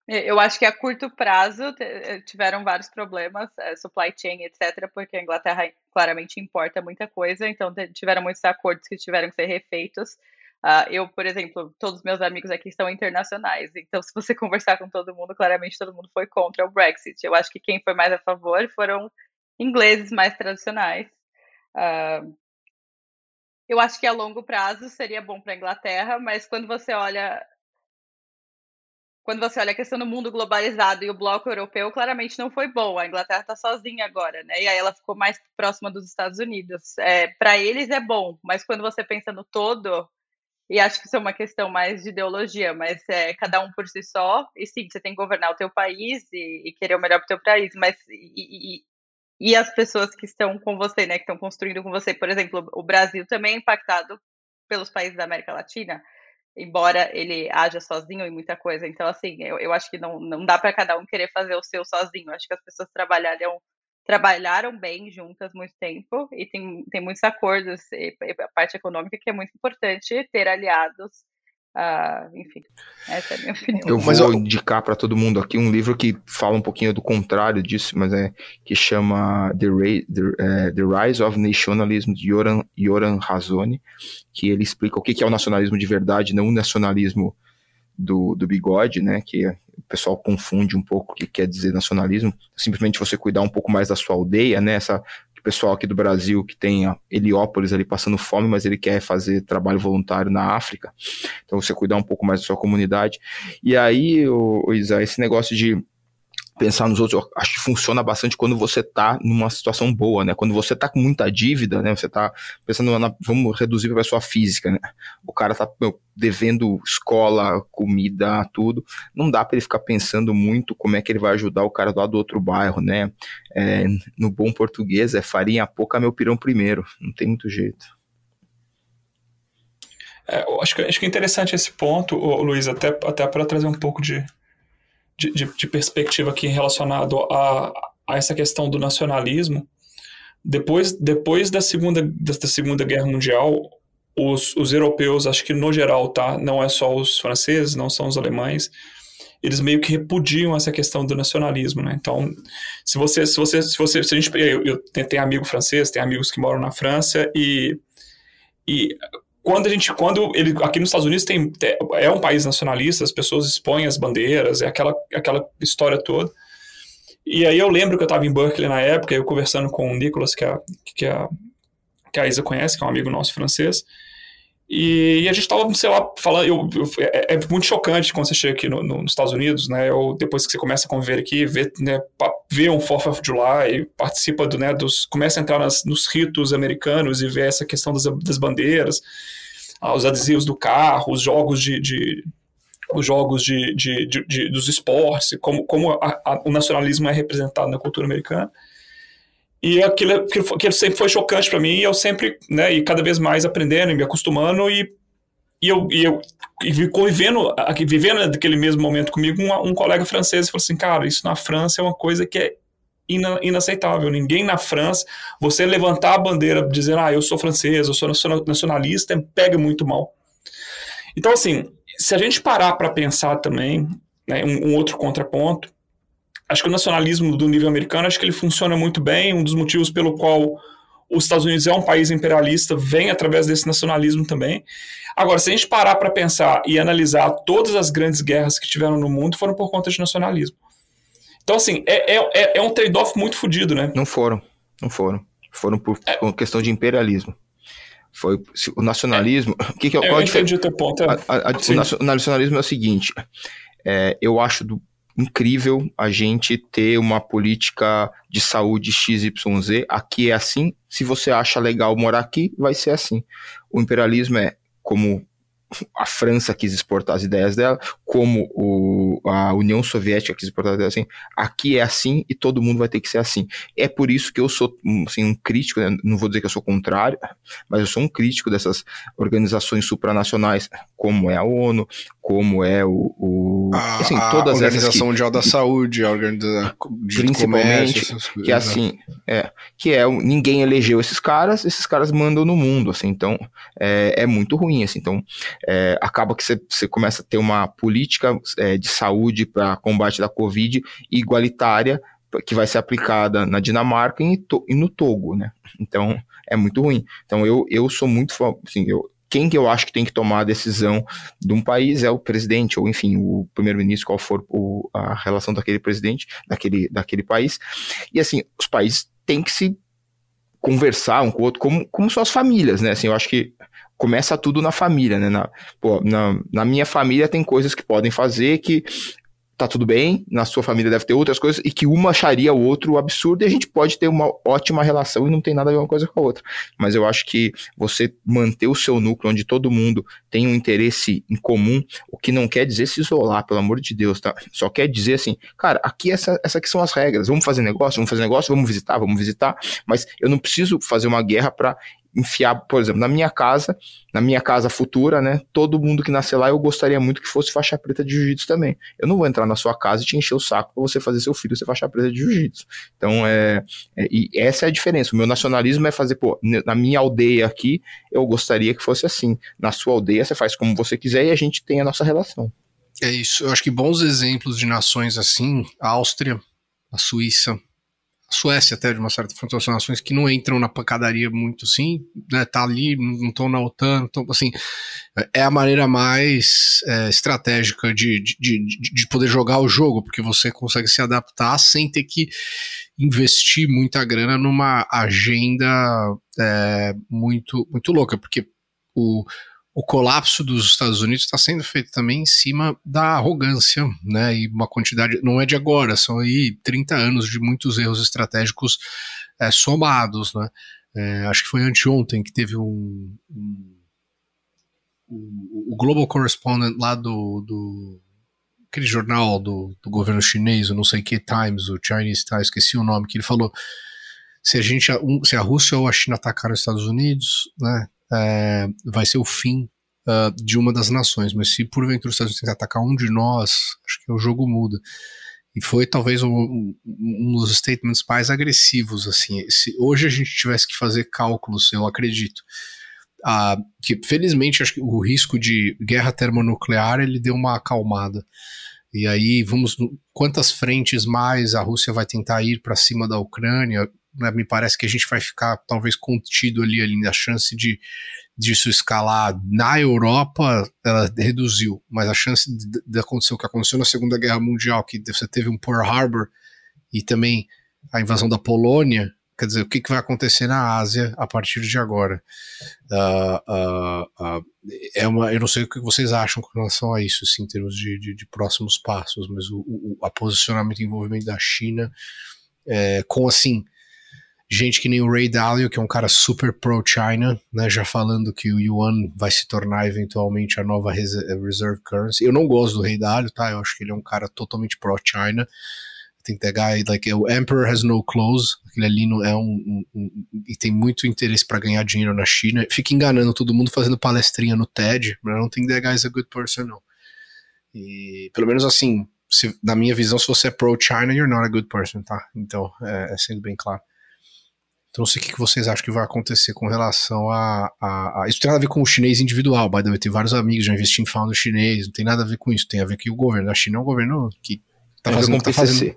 Speaker 2: Eu acho que a curto prazo eh, tiveram vários problemas, eh, supply chain, etc., porque a Inglaterra claramente importa muita coisa, então tiveram muitos acordos que tiveram que ser refeitos. Uh, eu, por exemplo, todos os meus amigos aqui são internacionais, então se você [LAUGHS] conversar com todo mundo, claramente todo mundo foi contra o Brexit. Eu acho que quem foi mais a favor foram ingleses mais tradicionais. Uh, eu acho que a longo prazo seria bom para a Inglaterra, mas quando você olha quando você olha a questão do mundo globalizado e o bloco europeu, claramente não foi bom. A Inglaterra está sozinha agora, né? E aí ela ficou mais próxima dos Estados Unidos. É, para eles é bom, mas quando você pensa no todo, e acho que isso é uma questão mais de ideologia, mas é cada um por si só. E sim, você tem que governar o teu país e, e querer o melhor para o teu país, mas e, e, e, as pessoas que estão com você, né, que estão construindo com você, por exemplo, o Brasil também é impactado pelos países da América Latina embora ele haja sozinho em muita coisa. Então, assim, eu, eu acho que não, não dá para cada um querer fazer o seu sozinho. Eu acho que as pessoas trabalharam, trabalharam bem juntas muito tempo e tem, tem muitos acordos, e, a parte econômica que é muito importante ter aliados Uh, enfim, essa é a minha [LAUGHS] opinião.
Speaker 3: Eu vou indicar para todo mundo aqui um livro que fala um pouquinho do contrário disso, mas é que chama The, Ra The, uh, The Rise of Nationalism de Yoran, Yoran Razoni, que ele explica o que é o nacionalismo de verdade, não o nacionalismo do, do bigode, né? Que o pessoal confunde um pouco o que quer dizer nacionalismo. Simplesmente você cuidar um pouco mais da sua aldeia, né? Essa pessoal aqui do Brasil que tem Heliópolis ali passando fome, mas ele quer fazer trabalho voluntário na África. Então você cuidar um pouco mais da sua comunidade. E aí, o, o Isa, esse negócio de pensar nos outros, acho que funciona bastante quando você tá numa situação boa, né? Quando você tá com muita dívida, né? Você tá pensando na, vamos reduzir para a pessoa física, né? O cara tá meu, devendo escola, comida, tudo. Não dá para ele ficar pensando muito como é que ele vai ajudar o cara lá do outro bairro, né? É, no bom português é farinha pouca, meu pirão primeiro. Não tem muito jeito.
Speaker 4: É, acho, que, acho que é interessante esse ponto, Luiz, até, até para trazer um pouco de, de, de, de perspectiva aqui relacionado a, a essa questão do nacionalismo, depois, depois da, segunda, da Segunda Guerra Mundial, os, os europeus, acho que no geral, tá? Não é só os franceses, não são os alemães, eles meio que repudiam essa questão do nacionalismo, né? Então, se você, se você, se você, se a gente, eu, eu tenho amigo francês, tenho amigos que moram na França e, e quando a gente, quando ele, aqui nos Estados Unidos tem, é um país nacionalista, as pessoas expõem as bandeiras, é aquela, aquela história toda. E aí eu lembro que eu estava em Berkeley na época, eu conversando com o Nicolas, que a, que a, que a Isa conhece, que é um amigo nosso francês, e, e a gente estava, sei lá, falando, eu, eu, é, é, muito chocante quando você chega aqui no, no, nos Estados Unidos, né, ou depois que você começa a conviver aqui, ver, né, ver um 4th of July, participa do, né, dos, começa a entrar nas, nos ritos americanos e ver essa questão das, das bandeiras, ah, os adesivos do carro, os jogos de, de os jogos de, de, de, de, dos esportes, como, como a, a, o nacionalismo é representado na cultura americana. E aquilo, aquilo, aquilo sempre foi chocante para mim, e eu sempre, né, e cada vez mais aprendendo e me acostumando, e, e eu, e eu e convivendo, vivendo naquele mesmo momento comigo, um, um colega francês falou assim, cara, isso na França é uma coisa que é ina, inaceitável. Ninguém na França, você levantar a bandeira dizendo, ah, eu sou francês, eu sou nacionalista, pega muito mal. Então, assim, se a gente parar para pensar também, né, um, um, outro contraponto, acho que o nacionalismo do nível americano, acho que ele funciona muito bem, um dos motivos pelo qual os Estados Unidos é um país imperialista vem através desse nacionalismo também. Agora, se a gente parar para pensar e analisar todas as grandes guerras que tiveram no mundo, foram por conta de nacionalismo. Então, assim, é, é, é, é um trade-off muito fodido, né?
Speaker 3: Não foram, não foram. Foram por, é. por questão de imperialismo. Foi o nacionalismo. O que, que é,
Speaker 4: eu entendi o teu ponto. É. A, a,
Speaker 3: a, o nacionalismo é o seguinte: é, eu acho do, incrível a gente ter uma política de saúde XYZ. Aqui é assim. Se você acha legal morar aqui, vai ser assim. O imperialismo é como a França quis exportar as ideias dela, como o, a União Soviética quis exportar as ideias assim, aqui é assim e todo mundo vai ter que ser assim. É por isso que eu sou assim, um crítico, né? não vou dizer que eu sou contrário, [LAUGHS] mas eu sou um crítico dessas organizações supranacionais, como é a ONU, como é o. o
Speaker 1: a, assim, todas a Organização que, Mundial da Saúde, a Organização
Speaker 3: Principalmente, comércio, que é assim, é, que é, ninguém elegeu esses caras, esses caras mandam no mundo, assim, então é, é muito ruim, assim, então é, acaba que você começa a ter uma política é, de saúde para combate da Covid igualitária que vai ser aplicada na Dinamarca e, e no Togo, né? Então é muito ruim. Então eu, eu sou muito assim, eu, quem que eu acho que tem que tomar a decisão de um país é o presidente, ou enfim, o primeiro-ministro, qual for o, a relação daquele presidente, daquele, daquele país. E assim, os países têm que se conversar um com o outro, como, como suas famílias, né? Assim, eu acho que começa tudo na família, né? Na, pô, na, na minha família tem coisas que podem fazer que tá tudo bem, na sua família deve ter outras coisas, e que uma acharia o outro absurdo, e a gente pode ter uma ótima relação e não tem nada a ver uma coisa com a outra. Mas eu acho que você manter o seu núcleo onde todo mundo tem um interesse em comum, o que não quer dizer se isolar, pelo amor de Deus, tá? Só quer dizer assim, cara, aqui essa, essa aqui são as regras, vamos fazer negócio, vamos fazer negócio, vamos visitar, vamos visitar, mas eu não preciso fazer uma guerra para enfiar, por exemplo, na minha casa, na minha casa futura, né? Todo mundo que nascer lá, eu gostaria muito que fosse faixa preta de jiu-jitsu também. Eu não vou entrar na sua casa e te encher o saco para você fazer seu filho ser faixa preta de jiu-jitsu. Então, é, é, e essa é a diferença. O meu nacionalismo é fazer, pô, na minha aldeia aqui, eu gostaria que fosse assim. Na sua aldeia, você faz como você quiser e a gente tem a nossa relação.
Speaker 1: É isso. Eu acho que bons exemplos de nações assim, a Áustria, a Suíça, Suécia até de uma certa forma, são nações que não entram na pancadaria muito assim, né, tá ali, não estão na OTAN, então assim, é a maneira mais é, estratégica de, de, de, de, poder jogar o jogo, porque você consegue se adaptar sem ter que investir muita grana numa agenda é, muito, muito louca, porque o, o colapso dos Estados Unidos está sendo feito também em cima da arrogância, né? E uma quantidade, não é de agora, são aí 30 anos de muitos erros estratégicos é, somados, né? É, acho que foi anteontem que teve um, um, o Global Correspondent lá do, do aquele jornal do, do governo chinês, o não sei que Times, o Chinese Times, esqueci o nome, que ele falou se a gente, se a Rússia ou a China atacaram os Estados Unidos, né, é, vai ser o fim uh, de uma das nações. Mas se porventura os Estados Unidos atacar um de nós, acho que o jogo muda. E foi talvez um, um dos statements mais agressivos. assim. Se hoje a gente tivesse que fazer cálculos, eu acredito, uh, que felizmente acho que o risco de guerra termonuclear ele deu uma acalmada. E aí vamos quantas frentes mais a Rússia vai tentar ir para cima da Ucrânia? Né, me parece que a gente vai ficar talvez contido ali, ali a chance de disso escalar na Europa ela reduziu, mas a chance de, acontecer o que aconteceu na Segunda Guerra Mundial, que você teve um Pearl Harbor e também a invasão da Polônia, quer dizer, o que, que vai acontecer na Ásia a partir de agora? Uh, uh, uh, é uma, eu não sei o que vocês acham com relação a isso, assim, em termos de, de, de próximos passos, mas o, o a posicionamento e envolvimento da China é, com assim gente que nem o Ray Dalio, que é um cara super pro-China, né, já falando que o yuan vai se tornar eventualmente a nova reserve currency. Eu não gosto do Ray Dalio, tá? Eu acho que ele é um cara totalmente pro-China. Tem que pegar, like, o Emperor has no clothes, aquele ali não é um, um, um e tem muito interesse para ganhar dinheiro na China. Fica enganando todo mundo fazendo palestrinha no TED, mas don't think that guy is a good person, não. E pelo menos assim, se, na minha visão, se você é pro-China, you're not a good person, tá? Então, é, é sendo bem claro. Então, não sei o que vocês acham que vai acontecer com relação a, a, a, Isso tem nada a ver com o chinês individual, by the way. Tem vários amigos já investindo em founder chinês, não tem nada a ver com isso. Tem a ver que o governo da China é um governo que tá fazendo. o Tá fazendo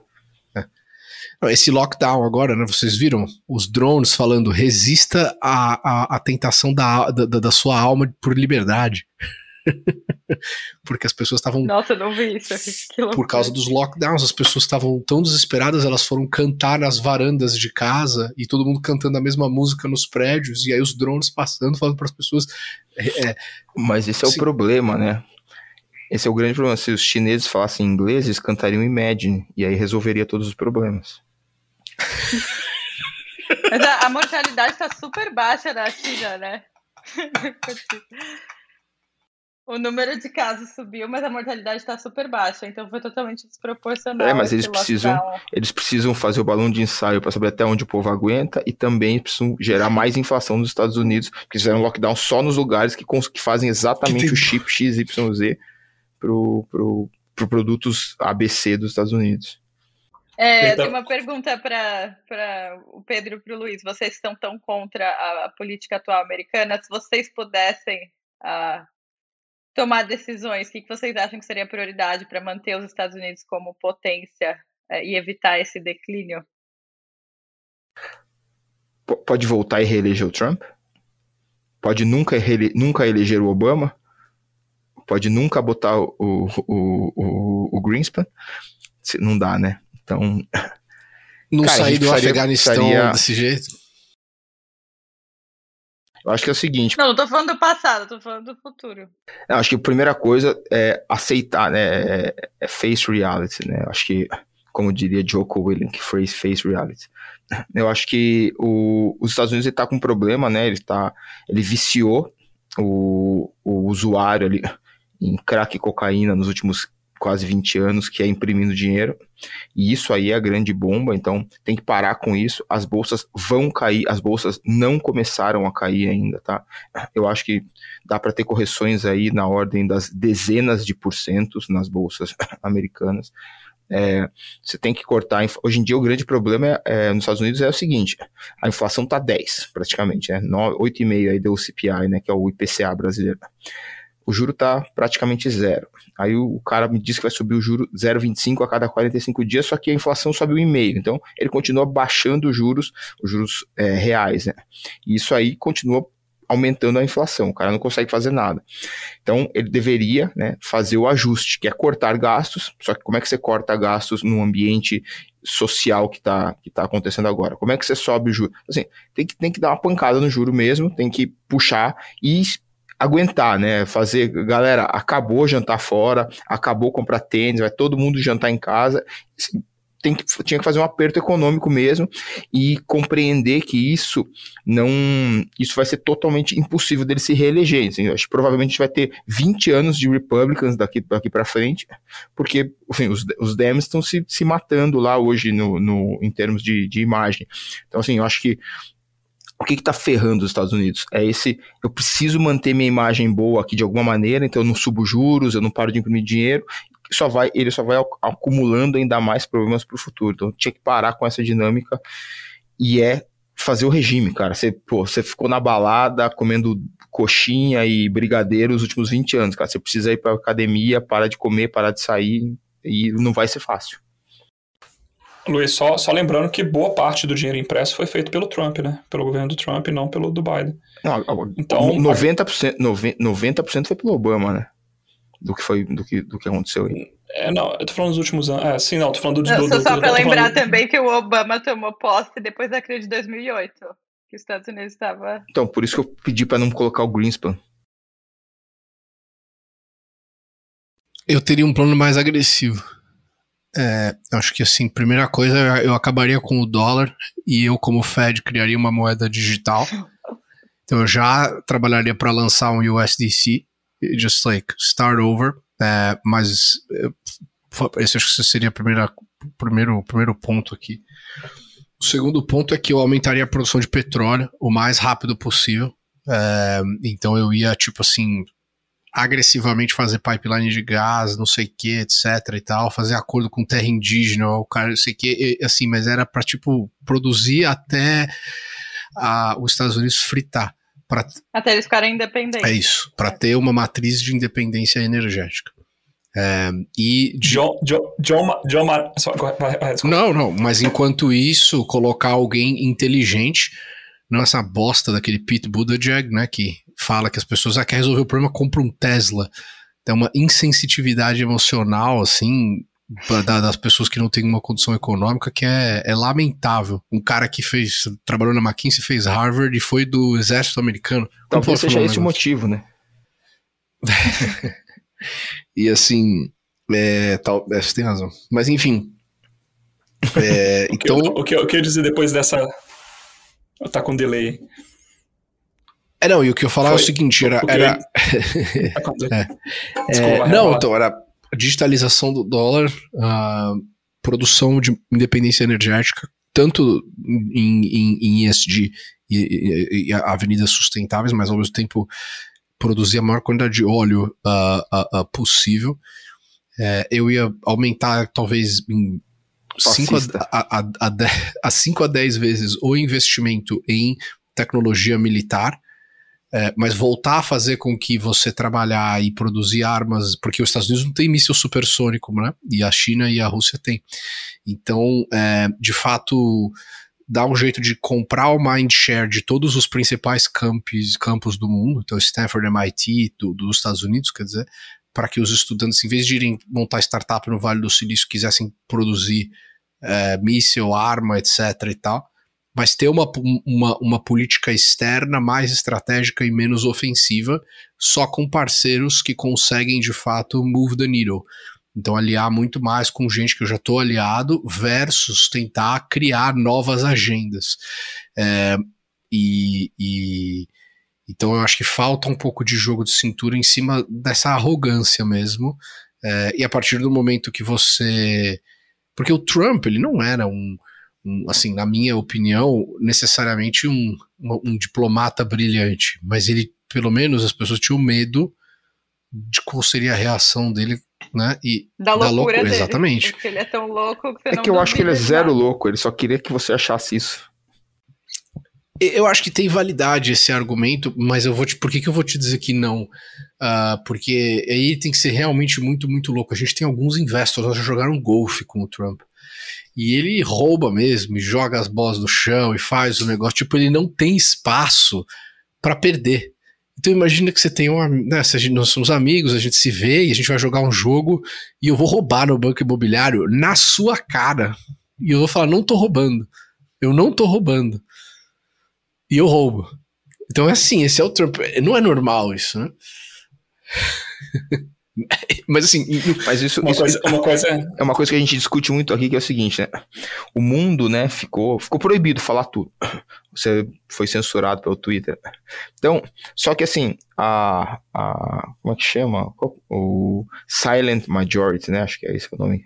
Speaker 1: é. Esse lockdown agora, né? Vocês viram os drones falando resista à, à, à tentação da, da, da sua alma por liberdade. [LAUGHS] porque as pessoas estavam.
Speaker 2: Nossa, não vi isso.
Speaker 1: Por causa dos lockdowns, as pessoas estavam tão desesperadas, elas foram cantar nas varandas de casa e todo mundo cantando a mesma música nos prédios, e aí os drones passando, falando para as pessoas.
Speaker 3: É, é, Mas esse é o problema, né? Esse é o grande problema. Se os chineses falassem inglês, eles cantariam Imagine, e aí resolveria todos os problemas. [LAUGHS]
Speaker 2: Mas a, a mortalidade está super baixa na China, né? [LAUGHS] o número de casos subiu, mas a mortalidade está super baixa, então foi totalmente desproporcional.
Speaker 3: É, mas eles precisam, eles precisam fazer o balão de ensaio para saber até onde o povo aguenta e também precisam gerar mais inflação nos Estados Unidos, porque fizeram lockdown só nos lugares que, que fazem exatamente que o chip XYZ para pro, pro produtos ABC dos Estados Unidos.
Speaker 2: É, então... eu tenho uma pergunta para o Pedro e para o Luiz. Vocês estão tão contra a, a, política atual americana? Se vocês pudessem uh, tomar decisões, o que, vocês acham que seria a prioridade para manter os Estados Unidos como potência é, e evitar esse declínio?
Speaker 3: Pode voltar e reeleger o Trump? Pode nunca, reele nunca eleger o Obama? Pode nunca botar o, o, o, o Greenspan? Não dá, né? Então.
Speaker 1: Não [LAUGHS] cara, sair do Afeganistão desse jeito?
Speaker 3: Eu acho que é o seguinte.
Speaker 2: Não, não tô falando do passado, tô falando do futuro.
Speaker 3: Eu acho que a primeira coisa é aceitar, né? É, é face reality, né? Eu acho que, como diria Joko Willing, que face reality. Eu acho que o, os Estados Unidos está com um problema, né? Ele tá, ele viciou o, o usuário ali em crack e cocaína nos últimos quase 20 anos, que é imprimindo dinheiro. E isso aí é a grande bomba, então tem que parar com isso. As bolsas vão cair, as bolsas não começaram a cair ainda, tá? Eu acho que dá para ter correções aí na ordem das dezenas de porcentos nas bolsas [LAUGHS] americanas. É, você tem que cortar. Hoje em dia, o grande problema é, é, nos Estados Unidos é o seguinte: a inflação está 10, praticamente, né? 8,5 aí deu o CPI, né? Que é o IPCA brasileiro o juro está praticamente zero. Aí o, cara me disse que vai subir o juro 0,25 a cada 45 dias, só que a inflação sobe um meio. Então ele continua baixando os juros, os juros é, reais, né? E isso aí continua aumentando a inflação. O cara não consegue fazer nada. Então ele deveria né, fazer o ajuste, que é cortar gastos. Só que como é que você corta gastos num ambiente social que está que tá acontecendo agora? Como é que você sobe o juro? Assim, tem que, tem que dar uma pancada no juro mesmo, tem que puxar e aguentar, né? Fazer, galera, acabou jantar fora, acabou comprar tênis, vai todo mundo jantar em casa. Tem que, tinha que fazer um aperto econômico mesmo e compreender que isso não. Isso vai ser totalmente impossível dele se reeleger. Assim, acho que provavelmente a gente vai ter 20 anos de Republicans daqui, daqui para frente, porque enfim, os, os Dems estão se, se matando lá hoje no, no, em termos de, de imagem. Então, assim, eu acho que o que está ferrando os Estados Unidos? É esse, eu preciso manter minha imagem boa aqui de alguma maneira, então eu não subo juros, eu não paro de imprimir dinheiro, só vai, ele só vai acumulando ainda mais problemas para o futuro. Então tinha que parar com essa dinâmica e é fazer o regime, cara. Você, pô, você ficou na balada comendo coxinha e brigadeiro os últimos 20 anos, cara. Você precisa ir para academia, parar de comer, parar de sair e não vai ser fácil.
Speaker 4: Luiz, só, só lembrando que boa parte do dinheiro impresso foi feito pelo Trump, né? Pelo governo do Trump e não pelo do Biden.
Speaker 3: Não, então, 90%, 90% foi pelo Obama, né? Do que foi, do que, do que aconteceu aí.
Speaker 4: É, não, eu tô falando dos últimos anos. É, sim, não, tô falando do.
Speaker 2: Não,
Speaker 4: do,
Speaker 2: só
Speaker 4: do,
Speaker 2: pra lembrar falando... também que o Obama tomou posse depois da crise de 2008, que os Estados Unidos estava.
Speaker 3: Então, por isso que eu pedi pra não colocar o Greenspan.
Speaker 1: Eu teria um plano mais agressivo. É, acho que assim, primeira coisa, eu acabaria com o dólar e eu, como Fed, criaria uma moeda digital. Então eu já trabalharia para lançar um USDC, just like start over. É, mas esse acho que seria o primeiro, primeiro ponto aqui. O segundo ponto é que eu aumentaria a produção de petróleo o mais rápido possível. É, então eu ia, tipo assim, agressivamente fazer pipeline de gás, não sei o que, etc e tal, fazer acordo com terra indígena, o cara, não sei o que, assim, mas era para tipo produzir até a, os Estados Unidos fritar. Pra,
Speaker 2: até eles ficarem independentes.
Speaker 1: É isso, para ter uma matriz de independência energética. É, e
Speaker 4: de... John, John, John, John Mar...
Speaker 1: não, não, mas enquanto isso, colocar alguém inteligente, não essa bosta daquele Pete Buttigieg, né, que fala que as pessoas ah, quer resolver o problema, compra um Tesla. Tem uma insensitividade emocional, assim, das pessoas que não têm uma condição econômica que é, é, lamentável. Um cara que fez, trabalhou na McKinsey, fez Harvard e foi do exército americano.
Speaker 3: Talvez seja esse o motivo, né? [LAUGHS]
Speaker 1: e assim, é, tal, é, você tem razão. Mas enfim. É, [LAUGHS]
Speaker 4: o, que,
Speaker 1: então,
Speaker 4: o, que, o que eu dizer depois dessa. Tá com delay.
Speaker 1: É, não, e o que eu falava Foi, é o seguinte, era... era... [LAUGHS] é, é, não, então, era digitalização do dólar, a produção de independência energética, tanto em, em, em ESG e, e, e, avenidas sustentáveis, mas ao mesmo tempo produzir a maior quantidade de óleo uh, uh, uh, possível. É, eu ia aumentar talvez em 5 a, a, a, [LAUGHS] a 5 a 10 vezes o investimento em tecnologia militar, é, mas voltar a fazer com que você trabalhar e produzir armas, porque os Estados Unidos não tem míssil supersônico, né? E a China e a Rússia têm. Então, é, de fato, dá um jeito de comprar o mind share de todos os principais campos, campos do mundo, então Stanford, MIT, do, dos Estados Unidos, quer dizer, para que os estudantes, em vez de irem montar startup no Vale do Silício, quisessem produzir é, míssil, arma, etc e tal, mas ter uma, uma, uma política externa mais estratégica e menos ofensiva, só com parceiros que conseguem de fato move the needle. Então, aliar muito mais com gente que eu já estou aliado, versus tentar criar novas agendas. É, e, e, então, eu acho que falta um pouco de jogo de cintura em cima dessa arrogância mesmo. É, e a partir do momento que você. Porque o Trump, ele não era um, um assim, na minha opinião, necessariamente um, um, um diplomata brilhante, mas ele, pelo menos, as pessoas tinham medo de qual seria a reação dele né? E
Speaker 2: da loucura, da loucura
Speaker 1: dele, exatamente.
Speaker 2: Porque ele é tão louco que você
Speaker 3: É que eu acho que ele é zero louco, ele só queria que você achasse isso.
Speaker 1: Eu acho que tem validade esse argumento, mas eu vou te, por que, que eu vou te dizer que não? Uh, porque aí tem que ser realmente muito, muito louco. A gente tem alguns investors já jogaram golfe com o Trump. E ele rouba mesmo, e joga as bolas no chão e faz o negócio. Tipo, ele não tem espaço para perder. Então imagina que você tem uma. Né, nós somos amigos, a gente se vê e a gente vai jogar um jogo e eu vou roubar no banco imobiliário na sua cara. E eu vou falar, não tô roubando. Eu não tô roubando. E eu roubo. Então é assim, esse é o Trump. Não é normal isso, né? [LAUGHS] [LAUGHS] Mas assim,
Speaker 3: mas isso, uma, isso, coisa, uma coisa é uma coisa que a gente discute muito aqui que é o seguinte, né? O mundo, né, ficou ficou proibido falar tudo. [CLEARS THROAT] Você foi censurado pelo Twitter. Então, só que assim, a, a como é que chama? O silent majority, né? Acho que é esse o nome.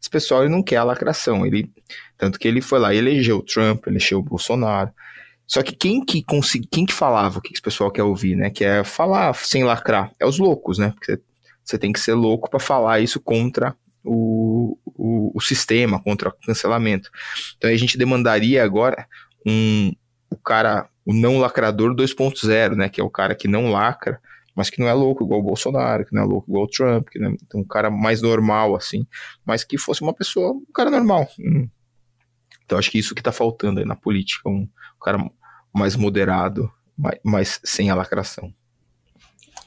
Speaker 3: Esse pessoal ele não quer a lacração, ele tanto que ele foi lá e elegeu o Trump, elegeu o Bolsonaro. Só que quem que consegui, quem que falava o que esse pessoal quer ouvir, né? Que é falar sem lacrar. É os loucos, né? Porque você tem que ser louco para falar isso contra o, o, o, sistema, contra o cancelamento. Então a gente demandaria agora um o cara, o não lacrador 2.0, né? Que é o cara que não lacra, mas que não é louco igual o Bolsonaro, que não é louco igual o Trump, que não é então, um cara mais normal, assim, mas que fosse uma pessoa, um cara normal. Hum. Então acho que isso que tá faltando aí na política, um, um cara mais moderado, mas, mas sem a lacração.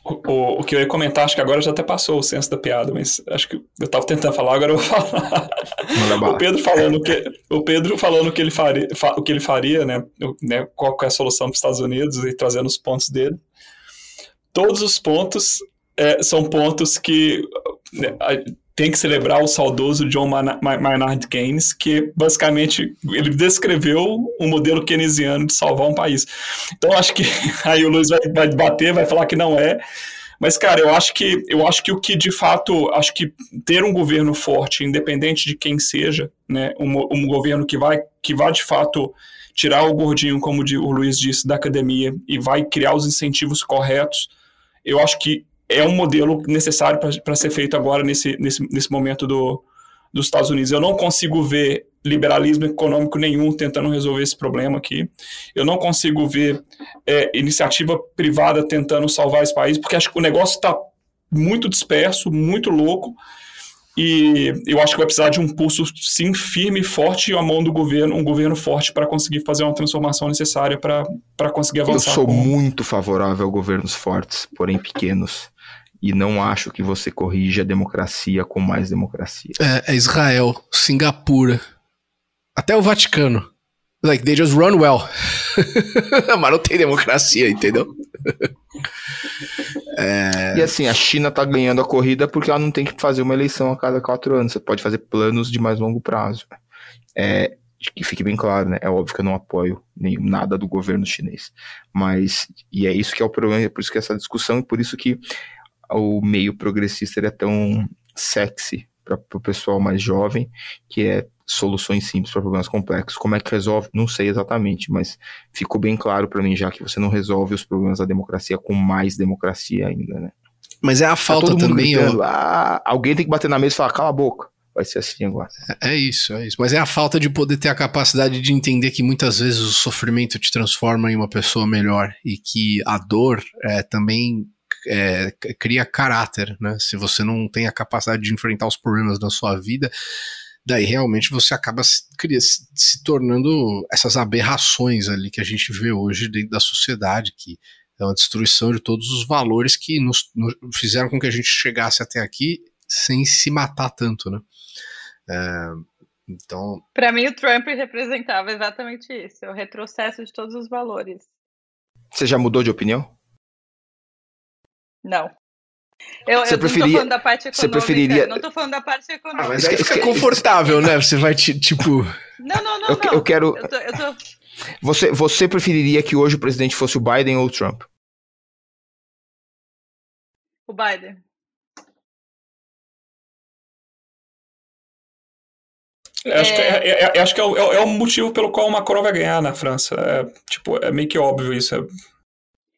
Speaker 4: O, o, que eu ia comentar, acho que agora já até passou o senso da piada, mas acho que eu tava tentando falar, agora eu vou falar. o Pedro falando que o Pedro falando que ele faria, o que ele faria, né, né, qual é a solução para os Estados Unidos e trazendo os pontos dele. Todos os pontos é, são pontos que né, tem que celebrar o saudoso John Maynard Keynes, que basicamente ele descreveu um modelo keynesiano de salvar um país. Então acho que [LAUGHS] aí o Luiz vai, vai bater, vai falar que não é. Mas, cara, eu acho que eu acho que o que de fato, acho que ter um governo forte, independente de quem seja, né, um, um governo que vai, que vai de fato tirar o gordinho, como o Luiz disse, da academia e vai criar os incentivos corretos, eu acho que é um modelo necessário para ser feito agora nesse, nesse, nesse momento do, dos Estados Unidos. Eu não consigo ver liberalismo econômico nenhum tentando resolver esse problema aqui. Eu não consigo ver é, iniciativa privada tentando salvar esse país, porque acho que o negócio está muito disperso, muito louco. E eu acho que vai precisar de um pulso, sim, firme e forte e a mão do governo, um governo forte para conseguir fazer uma transformação necessária para conseguir avançar.
Speaker 3: Eu sou com... muito favorável a governos fortes, porém pequenos e não acho que você corrija a democracia com mais democracia.
Speaker 1: É, é Israel, Singapura, até o Vaticano. Like, they just run well. [LAUGHS] Mas não tem democracia, entendeu? [LAUGHS]
Speaker 3: é... E assim, a China tá ganhando a corrida porque ela não tem que fazer uma eleição a cada quatro anos. Você pode fazer planos de mais longo prazo. É, que fique bem claro, né? É óbvio que eu não apoio nem nada do governo chinês. Mas, e é isso que é o problema, é por isso que essa discussão e por isso que o meio progressista é tão sexy para o pessoal mais jovem, que é soluções simples para problemas complexos. Como é que resolve? Não sei exatamente, mas ficou bem claro para mim já que você não resolve os problemas da democracia com mais democracia ainda, né?
Speaker 1: Mas é a tá falta tá também.
Speaker 3: Gritando, ah, alguém tem que bater na mesa e falar, cala a boca. Vai ser assim agora.
Speaker 1: É, é isso, é isso. Mas é a falta de poder ter a capacidade de entender que muitas vezes o sofrimento te transforma em uma pessoa melhor e que a dor é, também é, cria caráter, né? Se você não tem a capacidade de enfrentar os problemas da sua vida, daí realmente você acaba se, se tornando essas aberrações ali que a gente vê hoje dentro da sociedade, que é uma destruição de todos os valores que nos, nos fizeram com que a gente chegasse até aqui sem se matar tanto, né? É, então.
Speaker 2: Para mim, o Trump representava exatamente isso, o retrocesso de todos os valores.
Speaker 3: Você já mudou de opinião?
Speaker 2: Não. Eu, você eu preferia, não tô falando da parte econômica. Você preferiria... Não tô falando da parte econômica. Ah,
Speaker 1: mas aí fica confortável, né? Você vai, tipo...
Speaker 2: Não, não, não,
Speaker 3: eu,
Speaker 2: não.
Speaker 3: Eu quero... Eu tô, eu tô... Você, você preferiria que hoje o presidente fosse o Biden ou o Trump?
Speaker 2: O Biden.
Speaker 4: É, acho, é... Que é, é, acho que é, o, é, o motivo pelo qual o Macron vai ganhar na França. É, tipo, é meio que óbvio isso.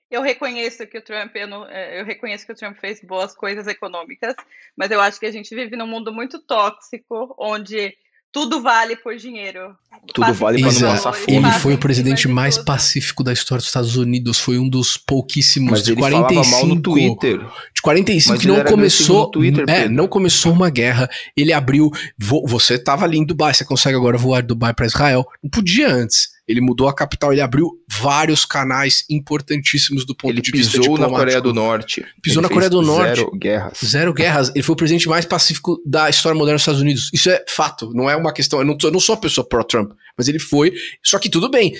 Speaker 2: Eu reconheço que o Trump, eu, não, é, eu reconheço que o Trump fez boas coisas econômicas, mas eu acho que a gente vive num mundo muito tóxico, onde tudo vale por dinheiro.
Speaker 3: Tudo vale para não passar fome.
Speaker 1: Ele foi o presidente mais pacífico da história dos Estados Unidos. Foi um dos pouquíssimos
Speaker 3: Mas
Speaker 1: de
Speaker 3: ele
Speaker 1: 45.
Speaker 3: Mal no Twitter.
Speaker 1: De 45 Mas que não começou. Twitter, é, não começou uma guerra. Ele abriu. Você estava ali em Dubai, você consegue agora voar de Dubai para Israel. Não podia antes. Ele mudou a capital, ele abriu vários canais importantíssimos do ponto
Speaker 3: ele
Speaker 1: de vista
Speaker 3: diplomático. Ele pisou na Coreia do Norte.
Speaker 1: Pisou ele na Coreia do Norte.
Speaker 3: Zero guerras.
Speaker 1: Zero guerras. Ele foi o presidente mais pacífico da história moderna dos Estados Unidos. Isso é fato, não é uma questão. Eu não, eu não sou uma pessoa pró-Trump, mas ele foi. Só que tudo bem.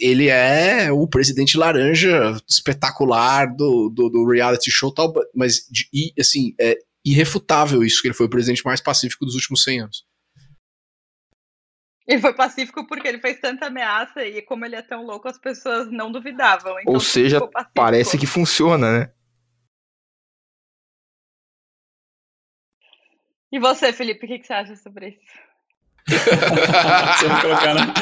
Speaker 1: Ele é o presidente laranja espetacular do, do, do reality show tal, mas e, assim, é irrefutável isso, que ele foi o presidente mais pacífico dos últimos 100 anos. [LAUGHS]
Speaker 2: Ele foi pacífico porque ele fez tanta ameaça e como ele é tão louco, as pessoas não duvidavam. Então
Speaker 3: Ou seja, parece que funciona, né?
Speaker 2: E você, Felipe, o que, que você acha sobre isso?
Speaker 4: você vai colocar na...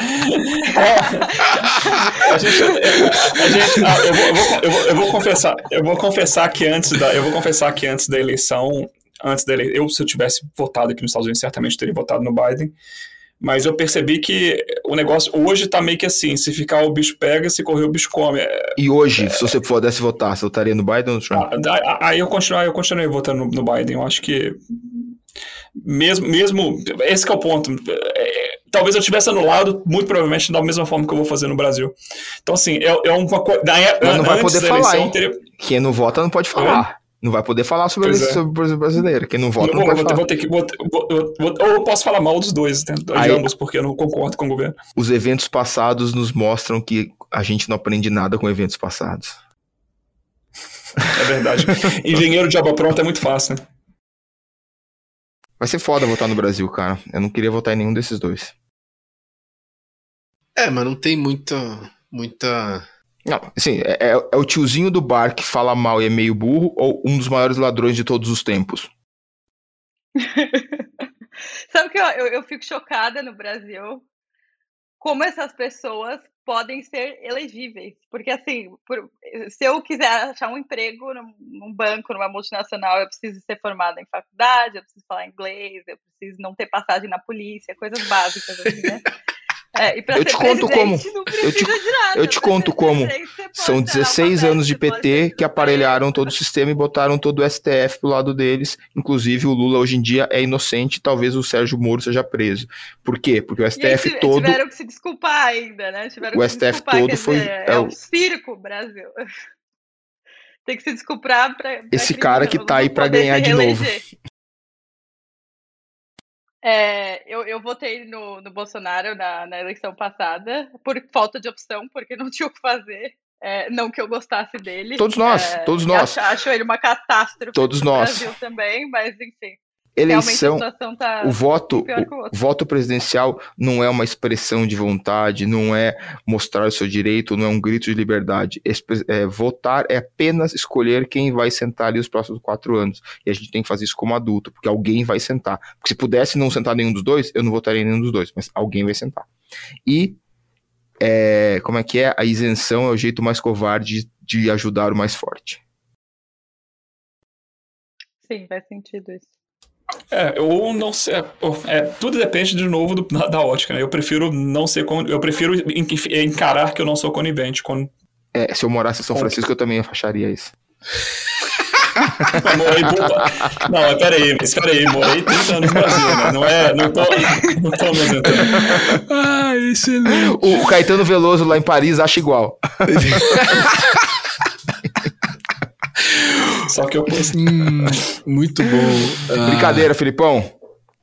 Speaker 4: a gente, a gente ah, eu, vou, eu, vou, eu, vou, eu, vou, confessar, eu vou confessar que antes da, eu vou confessar que antes da eleição, antes da eleição, eu se eu tivesse votado aqui nos Estados Unidos certamente teria votado no Biden. Mas eu percebi que o negócio hoje tá meio que assim: se ficar o bicho pega, se correr o bicho come. É,
Speaker 3: e hoje, é, se você pudesse votar, você votaria no Biden ou no Trump?
Speaker 4: Ah, aí eu continuei, eu continuei votando no, Biden. Eu acho que. Mesmo, mesmo. Esse é o ponto. É, talvez eu tivesse anulado, muito provavelmente da mesma forma que eu vou fazer no Brasil. Então, assim, é, é uma coisa.
Speaker 3: Mas não vai poder falar, hein? Teria... Quem não vota não pode falar. Não vai poder falar sobre, é. sobre o brasileiro. Quem não vota não, não
Speaker 4: vou,
Speaker 3: pode
Speaker 4: vou, vou ter que Ou eu posso falar mal dos dois, né? de Aí, ambos, porque eu não concordo com o governo.
Speaker 3: Os eventos passados nos mostram que a gente não aprende nada com eventos passados.
Speaker 4: É verdade. [LAUGHS] Engenheiro de obra pronta é muito fácil, né?
Speaker 3: Vai ser foda votar no Brasil, cara. Eu não queria votar em nenhum desses dois.
Speaker 1: É, mas não tem muita. muita
Speaker 3: não, assim, é, é, é, o tiozinho do bar que fala mal e é meio burro ou um dos maiores ladrões de todos os tempos? [LAUGHS]
Speaker 2: Sabe que eu, eu, eu, fico chocada no Brasil como essas pessoas podem ser elegíveis. Porque, assim, por, se eu quiser achar um emprego num, num, banco, numa multinacional, eu preciso ser formada em faculdade, eu preciso falar inglês, eu preciso não ter passagem na polícia, coisas básicas, assim, né? [LAUGHS] É,
Speaker 3: eu te conto como. Eu te, nada, eu te conto como. São 16 anos de PT que aparelharam todo o sistema e botaram todo o STF pro lado deles. Inclusive, o Lula hoje em dia é inocente, talvez o Sérgio Moro seja preso. Por quê? Porque o STF
Speaker 2: e
Speaker 3: todo.
Speaker 2: Tiveram que se desculpar ainda, né? Tiveram
Speaker 3: o STF todo foi.
Speaker 2: Dizer, é, é o circo, Brasil. [LAUGHS] Tem que se desculpar pra. pra
Speaker 3: Esse cara que tá aí para ganhar de novo.
Speaker 2: É, eu, eu votei no, no Bolsonaro na, na, eleição passada por falta de opção, porque não [LAUGHS] tinha o que fazer. É, não que eu gostasse dele.
Speaker 3: Todos nós, é, todos nós.
Speaker 2: Acho, acho, ele uma catástrofe.
Speaker 3: Todos nós.
Speaker 2: Brasil também, mas enfim.
Speaker 3: Eleição, tá o voto, o, o voto presidencial não é uma expressão de vontade, não é mostrar o seu direito, não é um grito de liberdade. É, votar é apenas escolher quem vai sentar ali os próximos quatro anos. E a gente tem que fazer isso como adulto, porque alguém vai sentar. Porque se pudesse não sentar nenhum dos dois, eu não votaria em nenhum dos dois, mas alguém vai sentar. E é, como é que é? A isenção é o jeito mais covarde de ajudar o mais forte.
Speaker 2: Sim, faz sentido isso.
Speaker 4: É, ou não sei. É, é, tudo depende de novo do, da, da, ótica, né? Eu prefiro não ser. Eu prefiro encarar que eu não sou conivente com.
Speaker 3: É, se eu morasse em São Francisco, eu também facharia isso.
Speaker 4: não, [LAUGHS] morei por... Não, mas peraí, mas peraí, morei 30 anos no Brasil, né? Não é. Não tô, não tô me isentando.
Speaker 3: Ah, excelente. O, o Caetano Veloso lá em Paris acha igual. [LAUGHS]
Speaker 4: Só que eu
Speaker 1: hum, Muito bom.
Speaker 3: Ah. Brincadeira, Filipão.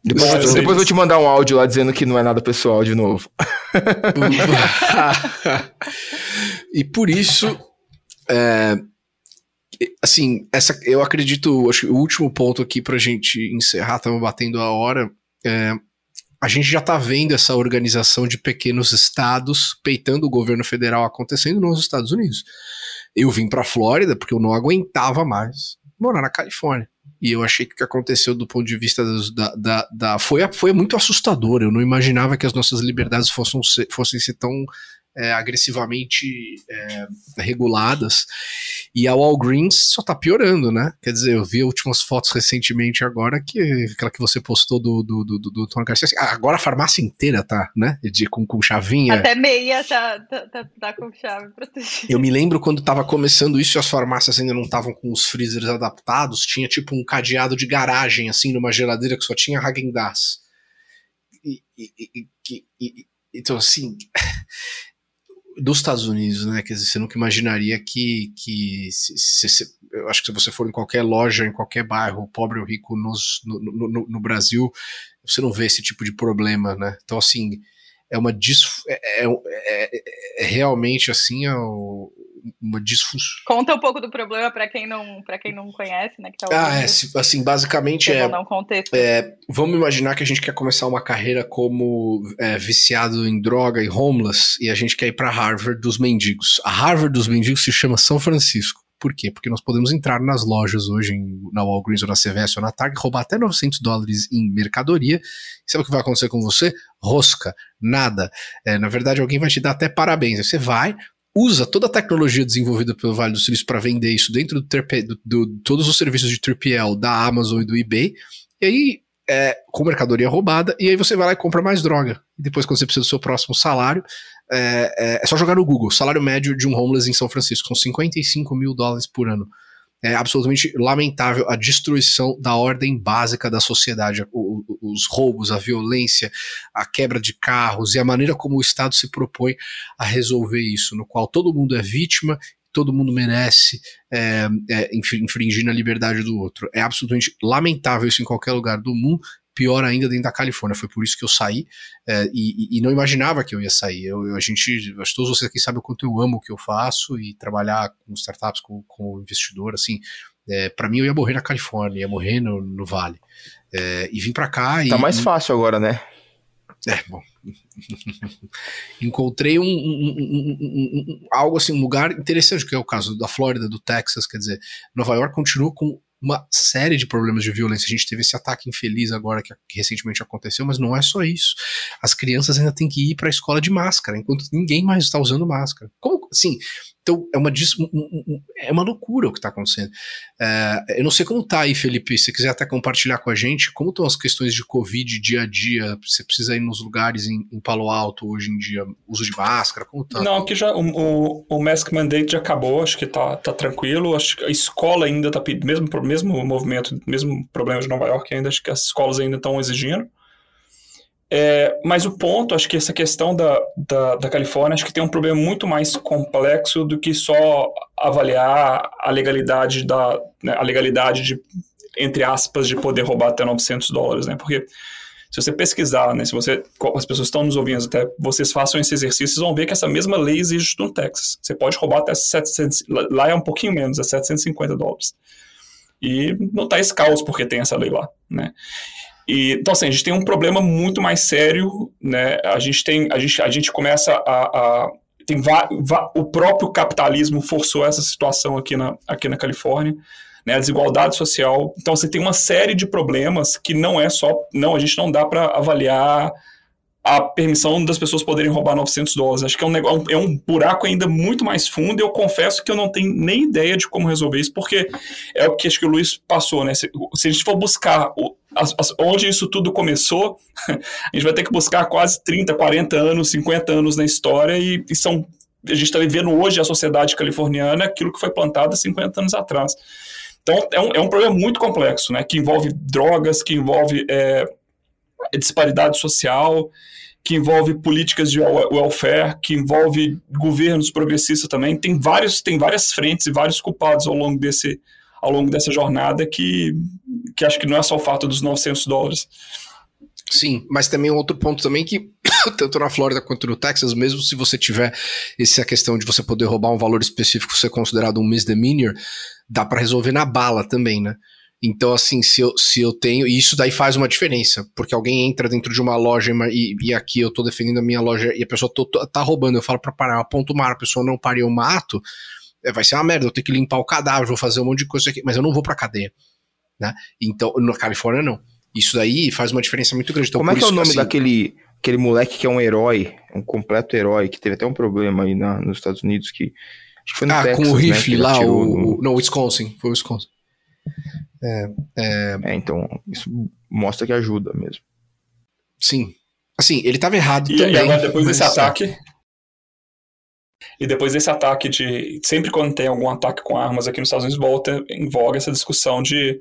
Speaker 3: Depois, Nossa, depois eu vou te mandar um áudio lá dizendo que não é nada pessoal de novo. [LAUGHS]
Speaker 1: e por isso, é, assim, essa, eu acredito, acho que o último ponto aqui pra gente encerrar, estamos batendo a hora, é, a gente já está vendo essa organização de pequenos estados peitando o governo federal acontecendo nos Estados Unidos. Eu vim para Flórida porque eu não aguentava mais morar na Califórnia. E eu achei que o que aconteceu do ponto de vista da. da, da foi, foi muito assustador. Eu não imaginava que as nossas liberdades fossem fossem ser tão é, agressivamente é, reguladas. E a Walgreens só tá piorando, né? Quer dizer, eu vi últimas fotos recentemente agora, que aquela que você postou do, do, do, do Tony Garcia. Assim, agora a farmácia inteira tá, né? De, com, com chavinha.
Speaker 2: Até meia tá, tá, tá, tá com chave protegida.
Speaker 1: Eu me lembro quando tava começando isso e as farmácias ainda não estavam com os freezers adaptados, tinha tipo um cadeado de garagem, assim, numa geladeira que só tinha Häagen-Dazs. E, e, e, e, então, assim, dos Estados Unidos, né? Quer dizer, você nunca imaginaria que, que se, se, eu acho que se você for em qualquer loja, em qualquer bairro, pobre ou rico nos, no, no, no, Brasil, você não vê esse tipo de problema, né? Então, assim, é uma é, é, é, é realmente assim é o, disfunção.
Speaker 2: Conta um pouco do problema para quem não para quem não conhece, né?
Speaker 1: Tá ah, é, assim, basicamente é, é, Vamos imaginar que a gente quer começar uma carreira como é, viciado em droga e homeless e a gente quer ir para Harvard dos mendigos. A Harvard dos mendigos se chama São Francisco. Por quê? Porque nós podemos entrar nas lojas hoje, na Walgreens ou na CVS ou na Target, roubar até 900 dólares em mercadoria. Sabe o que vai acontecer com você? Rosca, nada. É, na verdade, alguém vai te dar até parabéns. Você vai, usa toda a tecnologia desenvolvida pelo Vale do Silício para vender isso dentro do, do, do, todos os serviços de 3PL da Amazon e do eBay, e aí é, com mercadoria roubada, e aí você vai lá e compra mais droga. E depois, quando você precisa do seu próximo salário, é, é, é só jogar no Google, salário médio de um homeless em São Francisco, são 55 mil dólares por ano é absolutamente lamentável a destruição da ordem básica da sociedade, os roubos, a violência, a quebra de carros e a maneira como o Estado se propõe a resolver isso, no qual todo mundo é vítima todo mundo merece é, é, infringir na liberdade do outro. É absolutamente lamentável isso em qualquer lugar do mundo pior ainda dentro da Califórnia. Foi por isso que eu saí é, e, e, não imaginava que eu ia sair. Eu, eu, a gente, acho que todos vocês aqui sabem o quanto eu amo o que eu faço e trabalhar com startups, com, com investidor, assim, é, para mim eu ia morrer na Califórnia, ia morrer no, no Vale. É, e vim para cá.
Speaker 3: Tá mais fácil agora, né?
Speaker 1: É, bom. [LAUGHS] Encontrei um, um, um, algo assim, um lugar interessante, que é o caso da Flórida, do Texas, quer dizer, Nova York continua com uma série de problemas de violência. A gente teve esse ataque infeliz agora que, que recentemente aconteceu, mas não é só isso. As crianças ainda têm que ir para a escola de máscara, enquanto ninguém mais está usando máscara. Como assim? Então, é uma, é uma loucura o que está acontecendo. É, eu não sei como está aí, Felipe, se quiser até compartilhar com a gente, como estão as questões de Covid dia a dia, você precisa ir nos lugares em, em Palo Alto hoje em dia, uso de máscara, como tá?
Speaker 4: Não, aqui já, o, o, o Mask Mandate já acabou, acho que tá, tá tranquilo, acho que a escola ainda tá, mesmo, mesmo movimento, mesmo problema de Nova York ainda, acho que as escolas ainda estão exigindo. É, mas o ponto, acho que essa questão da, da, da, Califórnia, acho que tem um problema muito mais complexo do que só avaliar a legalidade da né, a legalidade de entre aspas de poder roubar até 900 dólares, né? Porque se você pesquisar, né, se você as pessoas estão nos ouvindo até vocês façam esse exercício, vocês vão ver que essa mesma lei existe no Texas. Você pode roubar até 700, lá é um pouquinho menos, é 750 dólares. E não está esse caos porque tem essa lei lá, né? E, então, assim, a gente tem um problema muito mais sério, né? A gente tem, a gente, a gente começa a, a tem o próprio capitalismo forçou essa situação aqui na, aqui na Califórnia, né? A desigualdade social. Então, você tem uma série de problemas que não é só, não, a gente não dá para avaliar a permissão das pessoas poderem roubar 900 dólares. Acho que é um, negócio, é um buraco ainda muito mais fundo e eu confesso que eu não tenho nem ideia de como resolver isso, porque é o que acho que o Luiz passou, né? Se, se a gente for buscar o, as, as, onde isso tudo começou, [LAUGHS] a gente vai ter que buscar quase 30, 40 anos, 50 anos na história e, e são a gente está vivendo hoje a sociedade californiana aquilo que foi plantado há 50 anos atrás. Então, é um, é um problema muito complexo, né? Que envolve drogas, que envolve é, disparidade social, que envolve políticas de welfare, que envolve governos progressistas também. Tem vários, tem várias frentes e vários culpados ao longo desse ao longo dessa jornada que, que acho que não é só o fato dos 900 dólares.
Speaker 1: Sim, mas também outro ponto também que [COUGHS] tanto na Flórida quanto no Texas, mesmo se você tiver essa questão de você poder roubar um valor específico ser considerado um misdemeanor, dá para resolver na bala também, né? Então, assim, se eu, se eu tenho. E isso daí faz uma diferença, porque alguém entra dentro de uma loja e, e aqui eu tô defendendo a minha loja e a pessoa tô, tô, tá roubando, eu falo pra parar, aponto o mar, a pessoa não para e eu mato, é, vai ser uma merda, eu tenho que limpar o cadáver, vou fazer um monte de coisa aqui, mas eu não vou pra cadeia. Né? Então, na Califórnia, não. Isso daí faz uma diferença muito grande. Então,
Speaker 3: Como é que é o nome assim, daquele aquele moleque que é um herói, um completo herói, que teve até um problema aí na, nos Estados Unidos que.
Speaker 1: Acho que foi no ah, Texas, com o né, rifle né, lá, o, no... Não, Wisconsin, foi o Wisconsin.
Speaker 3: É, é... é, então, isso mostra que ajuda mesmo.
Speaker 1: Sim. Assim, ele estava errado
Speaker 4: e,
Speaker 1: também. E
Speaker 4: agora, depois desse ataque. E depois desse ataque de. Sempre quando tem algum ataque com armas aqui nos Estados Unidos, volta em voga essa discussão de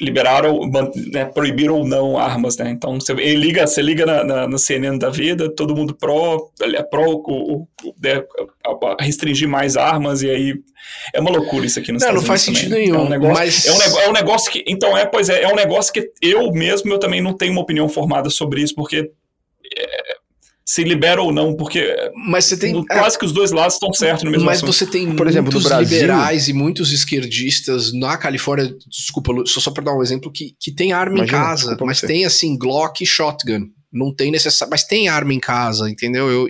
Speaker 4: liberar ou né, proibir ou não armas, né? Então você liga, você liga na, na, na, CNN da vida, todo mundo pró, é pró o, o, né, restringir mais armas e aí é uma loucura isso aqui nos
Speaker 1: não,
Speaker 4: Estados
Speaker 1: não faz sentido nenhum. É
Speaker 4: um negócio,
Speaker 1: mas...
Speaker 4: é, um, é um negócio que então é pois é é um negócio que eu mesmo eu também não tenho uma opinião formada sobre isso porque é, se libera ou não, porque
Speaker 1: mas você tem
Speaker 4: quase é, que os dois lados estão certos no mesmo
Speaker 1: Mas
Speaker 4: assunto.
Speaker 1: você tem por exemplo, muitos Brasil, liberais e muitos esquerdistas na Califórnia, desculpa, só, só para dar um exemplo que, que tem arma imagina, em casa, mas você. tem assim Glock e shotgun. Não tem necessário, mas tem arma em casa, entendeu? Eu,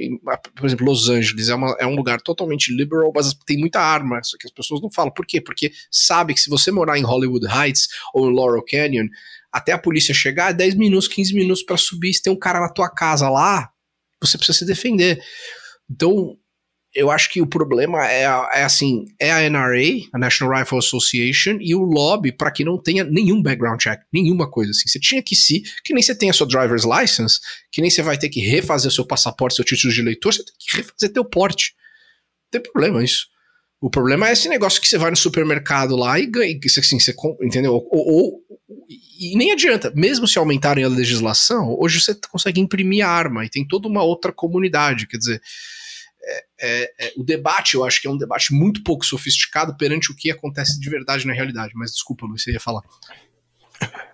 Speaker 1: por exemplo, Los Angeles é, uma, é um lugar totalmente liberal, mas tem muita arma, só que as pessoas não falam. Por quê? Porque sabe que se você morar em Hollywood Heights ou em Laurel Canyon, até a polícia chegar, é 10 minutos, 15 minutos para subir. Se tem um cara na tua casa lá, você precisa se defender. Então, eu acho que o problema é, é assim, é a NRA, a National Rifle Association, e o lobby para que não tenha nenhum background check, nenhuma coisa assim. Você tinha que se, que nem você tem a sua driver's license, que nem você vai ter que refazer o seu passaporte, seu título de eleitor, você tem que refazer teu porte. Não tem problema isso. O problema é esse negócio que você vai no supermercado lá e ganha, assim, você, entendeu? Ou, ou, e nem adianta, mesmo se aumentarem a legislação, hoje você consegue imprimir arma e tem toda uma outra comunidade, quer dizer, é, é, é, o debate eu acho que é um debate muito pouco sofisticado perante o que acontece de verdade na realidade, mas desculpa, Luiz, você ia falar.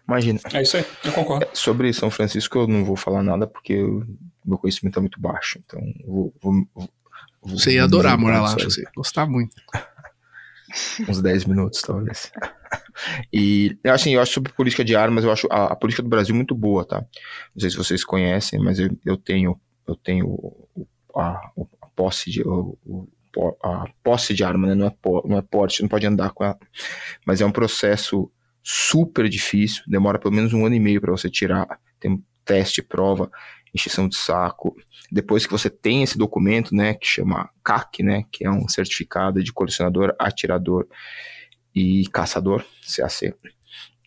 Speaker 3: Imagina.
Speaker 4: É isso aí, eu concordo. É,
Speaker 3: sobre São Francisco eu não vou falar nada porque o meu conhecimento é muito baixo, então vou, vou, vou
Speaker 1: você ia adorar morar lá, você ia gostar muito. [LAUGHS]
Speaker 3: Uns 10 minutos, talvez. E, assim, eu acho sobre política de armas, eu acho a, a, política do Brasil muito boa, tá? Não sei se vocês conhecem, mas eu, eu tenho, eu tenho a, a posse de, o, a posse de arma, né? Não é, não é porte, não pode andar com ela. Mas é um processo super difícil, demora pelo menos um ano e meio para você tirar. Tem teste, prova, encheção de saco. Depois que você tem esse documento, né, que chama CAC, né, que é um certificado de colecionador, atirador e caçador, CAC.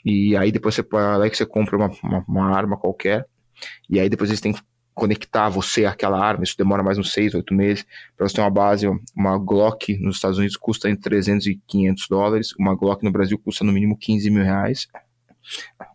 Speaker 3: E aí depois você lá que você compra uma, uma, uma, arma qualquer, e aí depois eles têm que conectar você àquela arma, isso demora mais uns 6, 8 meses, para você ter uma base, uma Glock nos Estados Unidos custa entre 300 e 500 dólares, uma Glock no Brasil custa no mínimo 15 mil reais,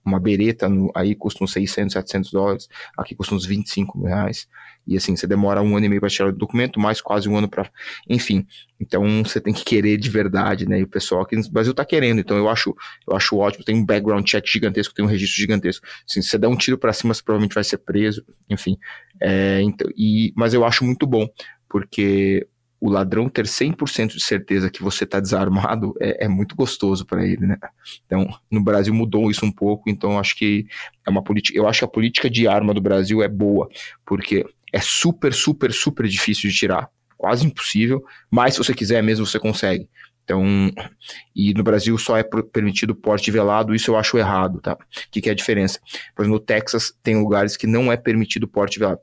Speaker 3: uma bereta no, aí custa uns 600, 700 dólares, aqui custa uns 25 mil reais. E assim, você demora um ano e meio para tirar o documento, mais quase um ano para. Enfim, então você tem que querer de verdade, né? E o pessoal aqui no Brasil tá querendo, então eu acho, eu acho ótimo. Tem um background check gigantesco, tem um registro gigantesco. Assim, se você der um tiro para cima, você provavelmente vai ser preso, enfim. É, então, e, mas eu acho muito bom, porque o ladrão ter 100% de certeza que você está desarmado é, é, muito gostoso para ele, né? Então, no Brasil mudou isso um pouco, então acho que é uma política, eu acho que a política de arma do Brasil é boa, porque é super, super, super difícil de tirar, quase impossível, mas se você quiser mesmo você consegue. Então, e no Brasil só é permitido porte velado, isso eu acho errado, tá? O que, que é a diferença? Por exemplo, no Texas tem lugares que não é permitido porte velado.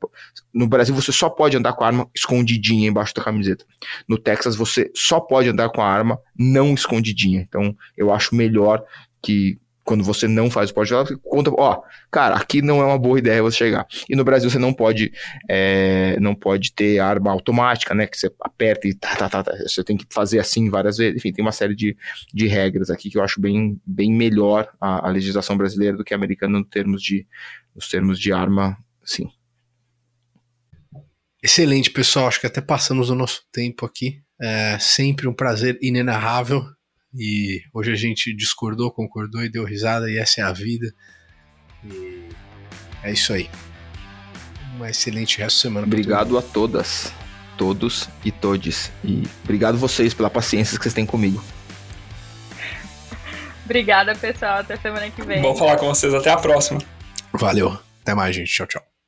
Speaker 3: No Brasil você só pode andar com a arma escondidinha embaixo da camiseta. No Texas você só pode andar com a arma não escondidinha. Então, eu acho melhor que quando você não faz o porte velado, conta, ó, cara, aqui não é uma boa ideia você chegar. E no Brasil você não pode, é, não pode ter arma automática, né, que você aperta e tá, tá, tá, tá, você tem que fazer assim várias vezes. Enfim, tem uma série de, de regras aqui que eu acho bem, bem melhor a, a legislação brasileira do que a americana no termos de, nos termos de arma, sim.
Speaker 1: Excelente, pessoal. Acho que até passamos o nosso tempo aqui. É sempre um prazer inenarrável e hoje a gente discordou, concordou e deu risada, e essa é a vida. E é isso aí. Uma excelente resto de semana.
Speaker 3: Obrigado a todas, todos e todes. E obrigado vocês pela paciência que vocês têm comigo. [LAUGHS]
Speaker 2: Obrigada, pessoal. Até semana que vem.
Speaker 4: Bom falar com vocês. Até a próxima.
Speaker 1: Valeu. Até mais, gente. Tchau, tchau.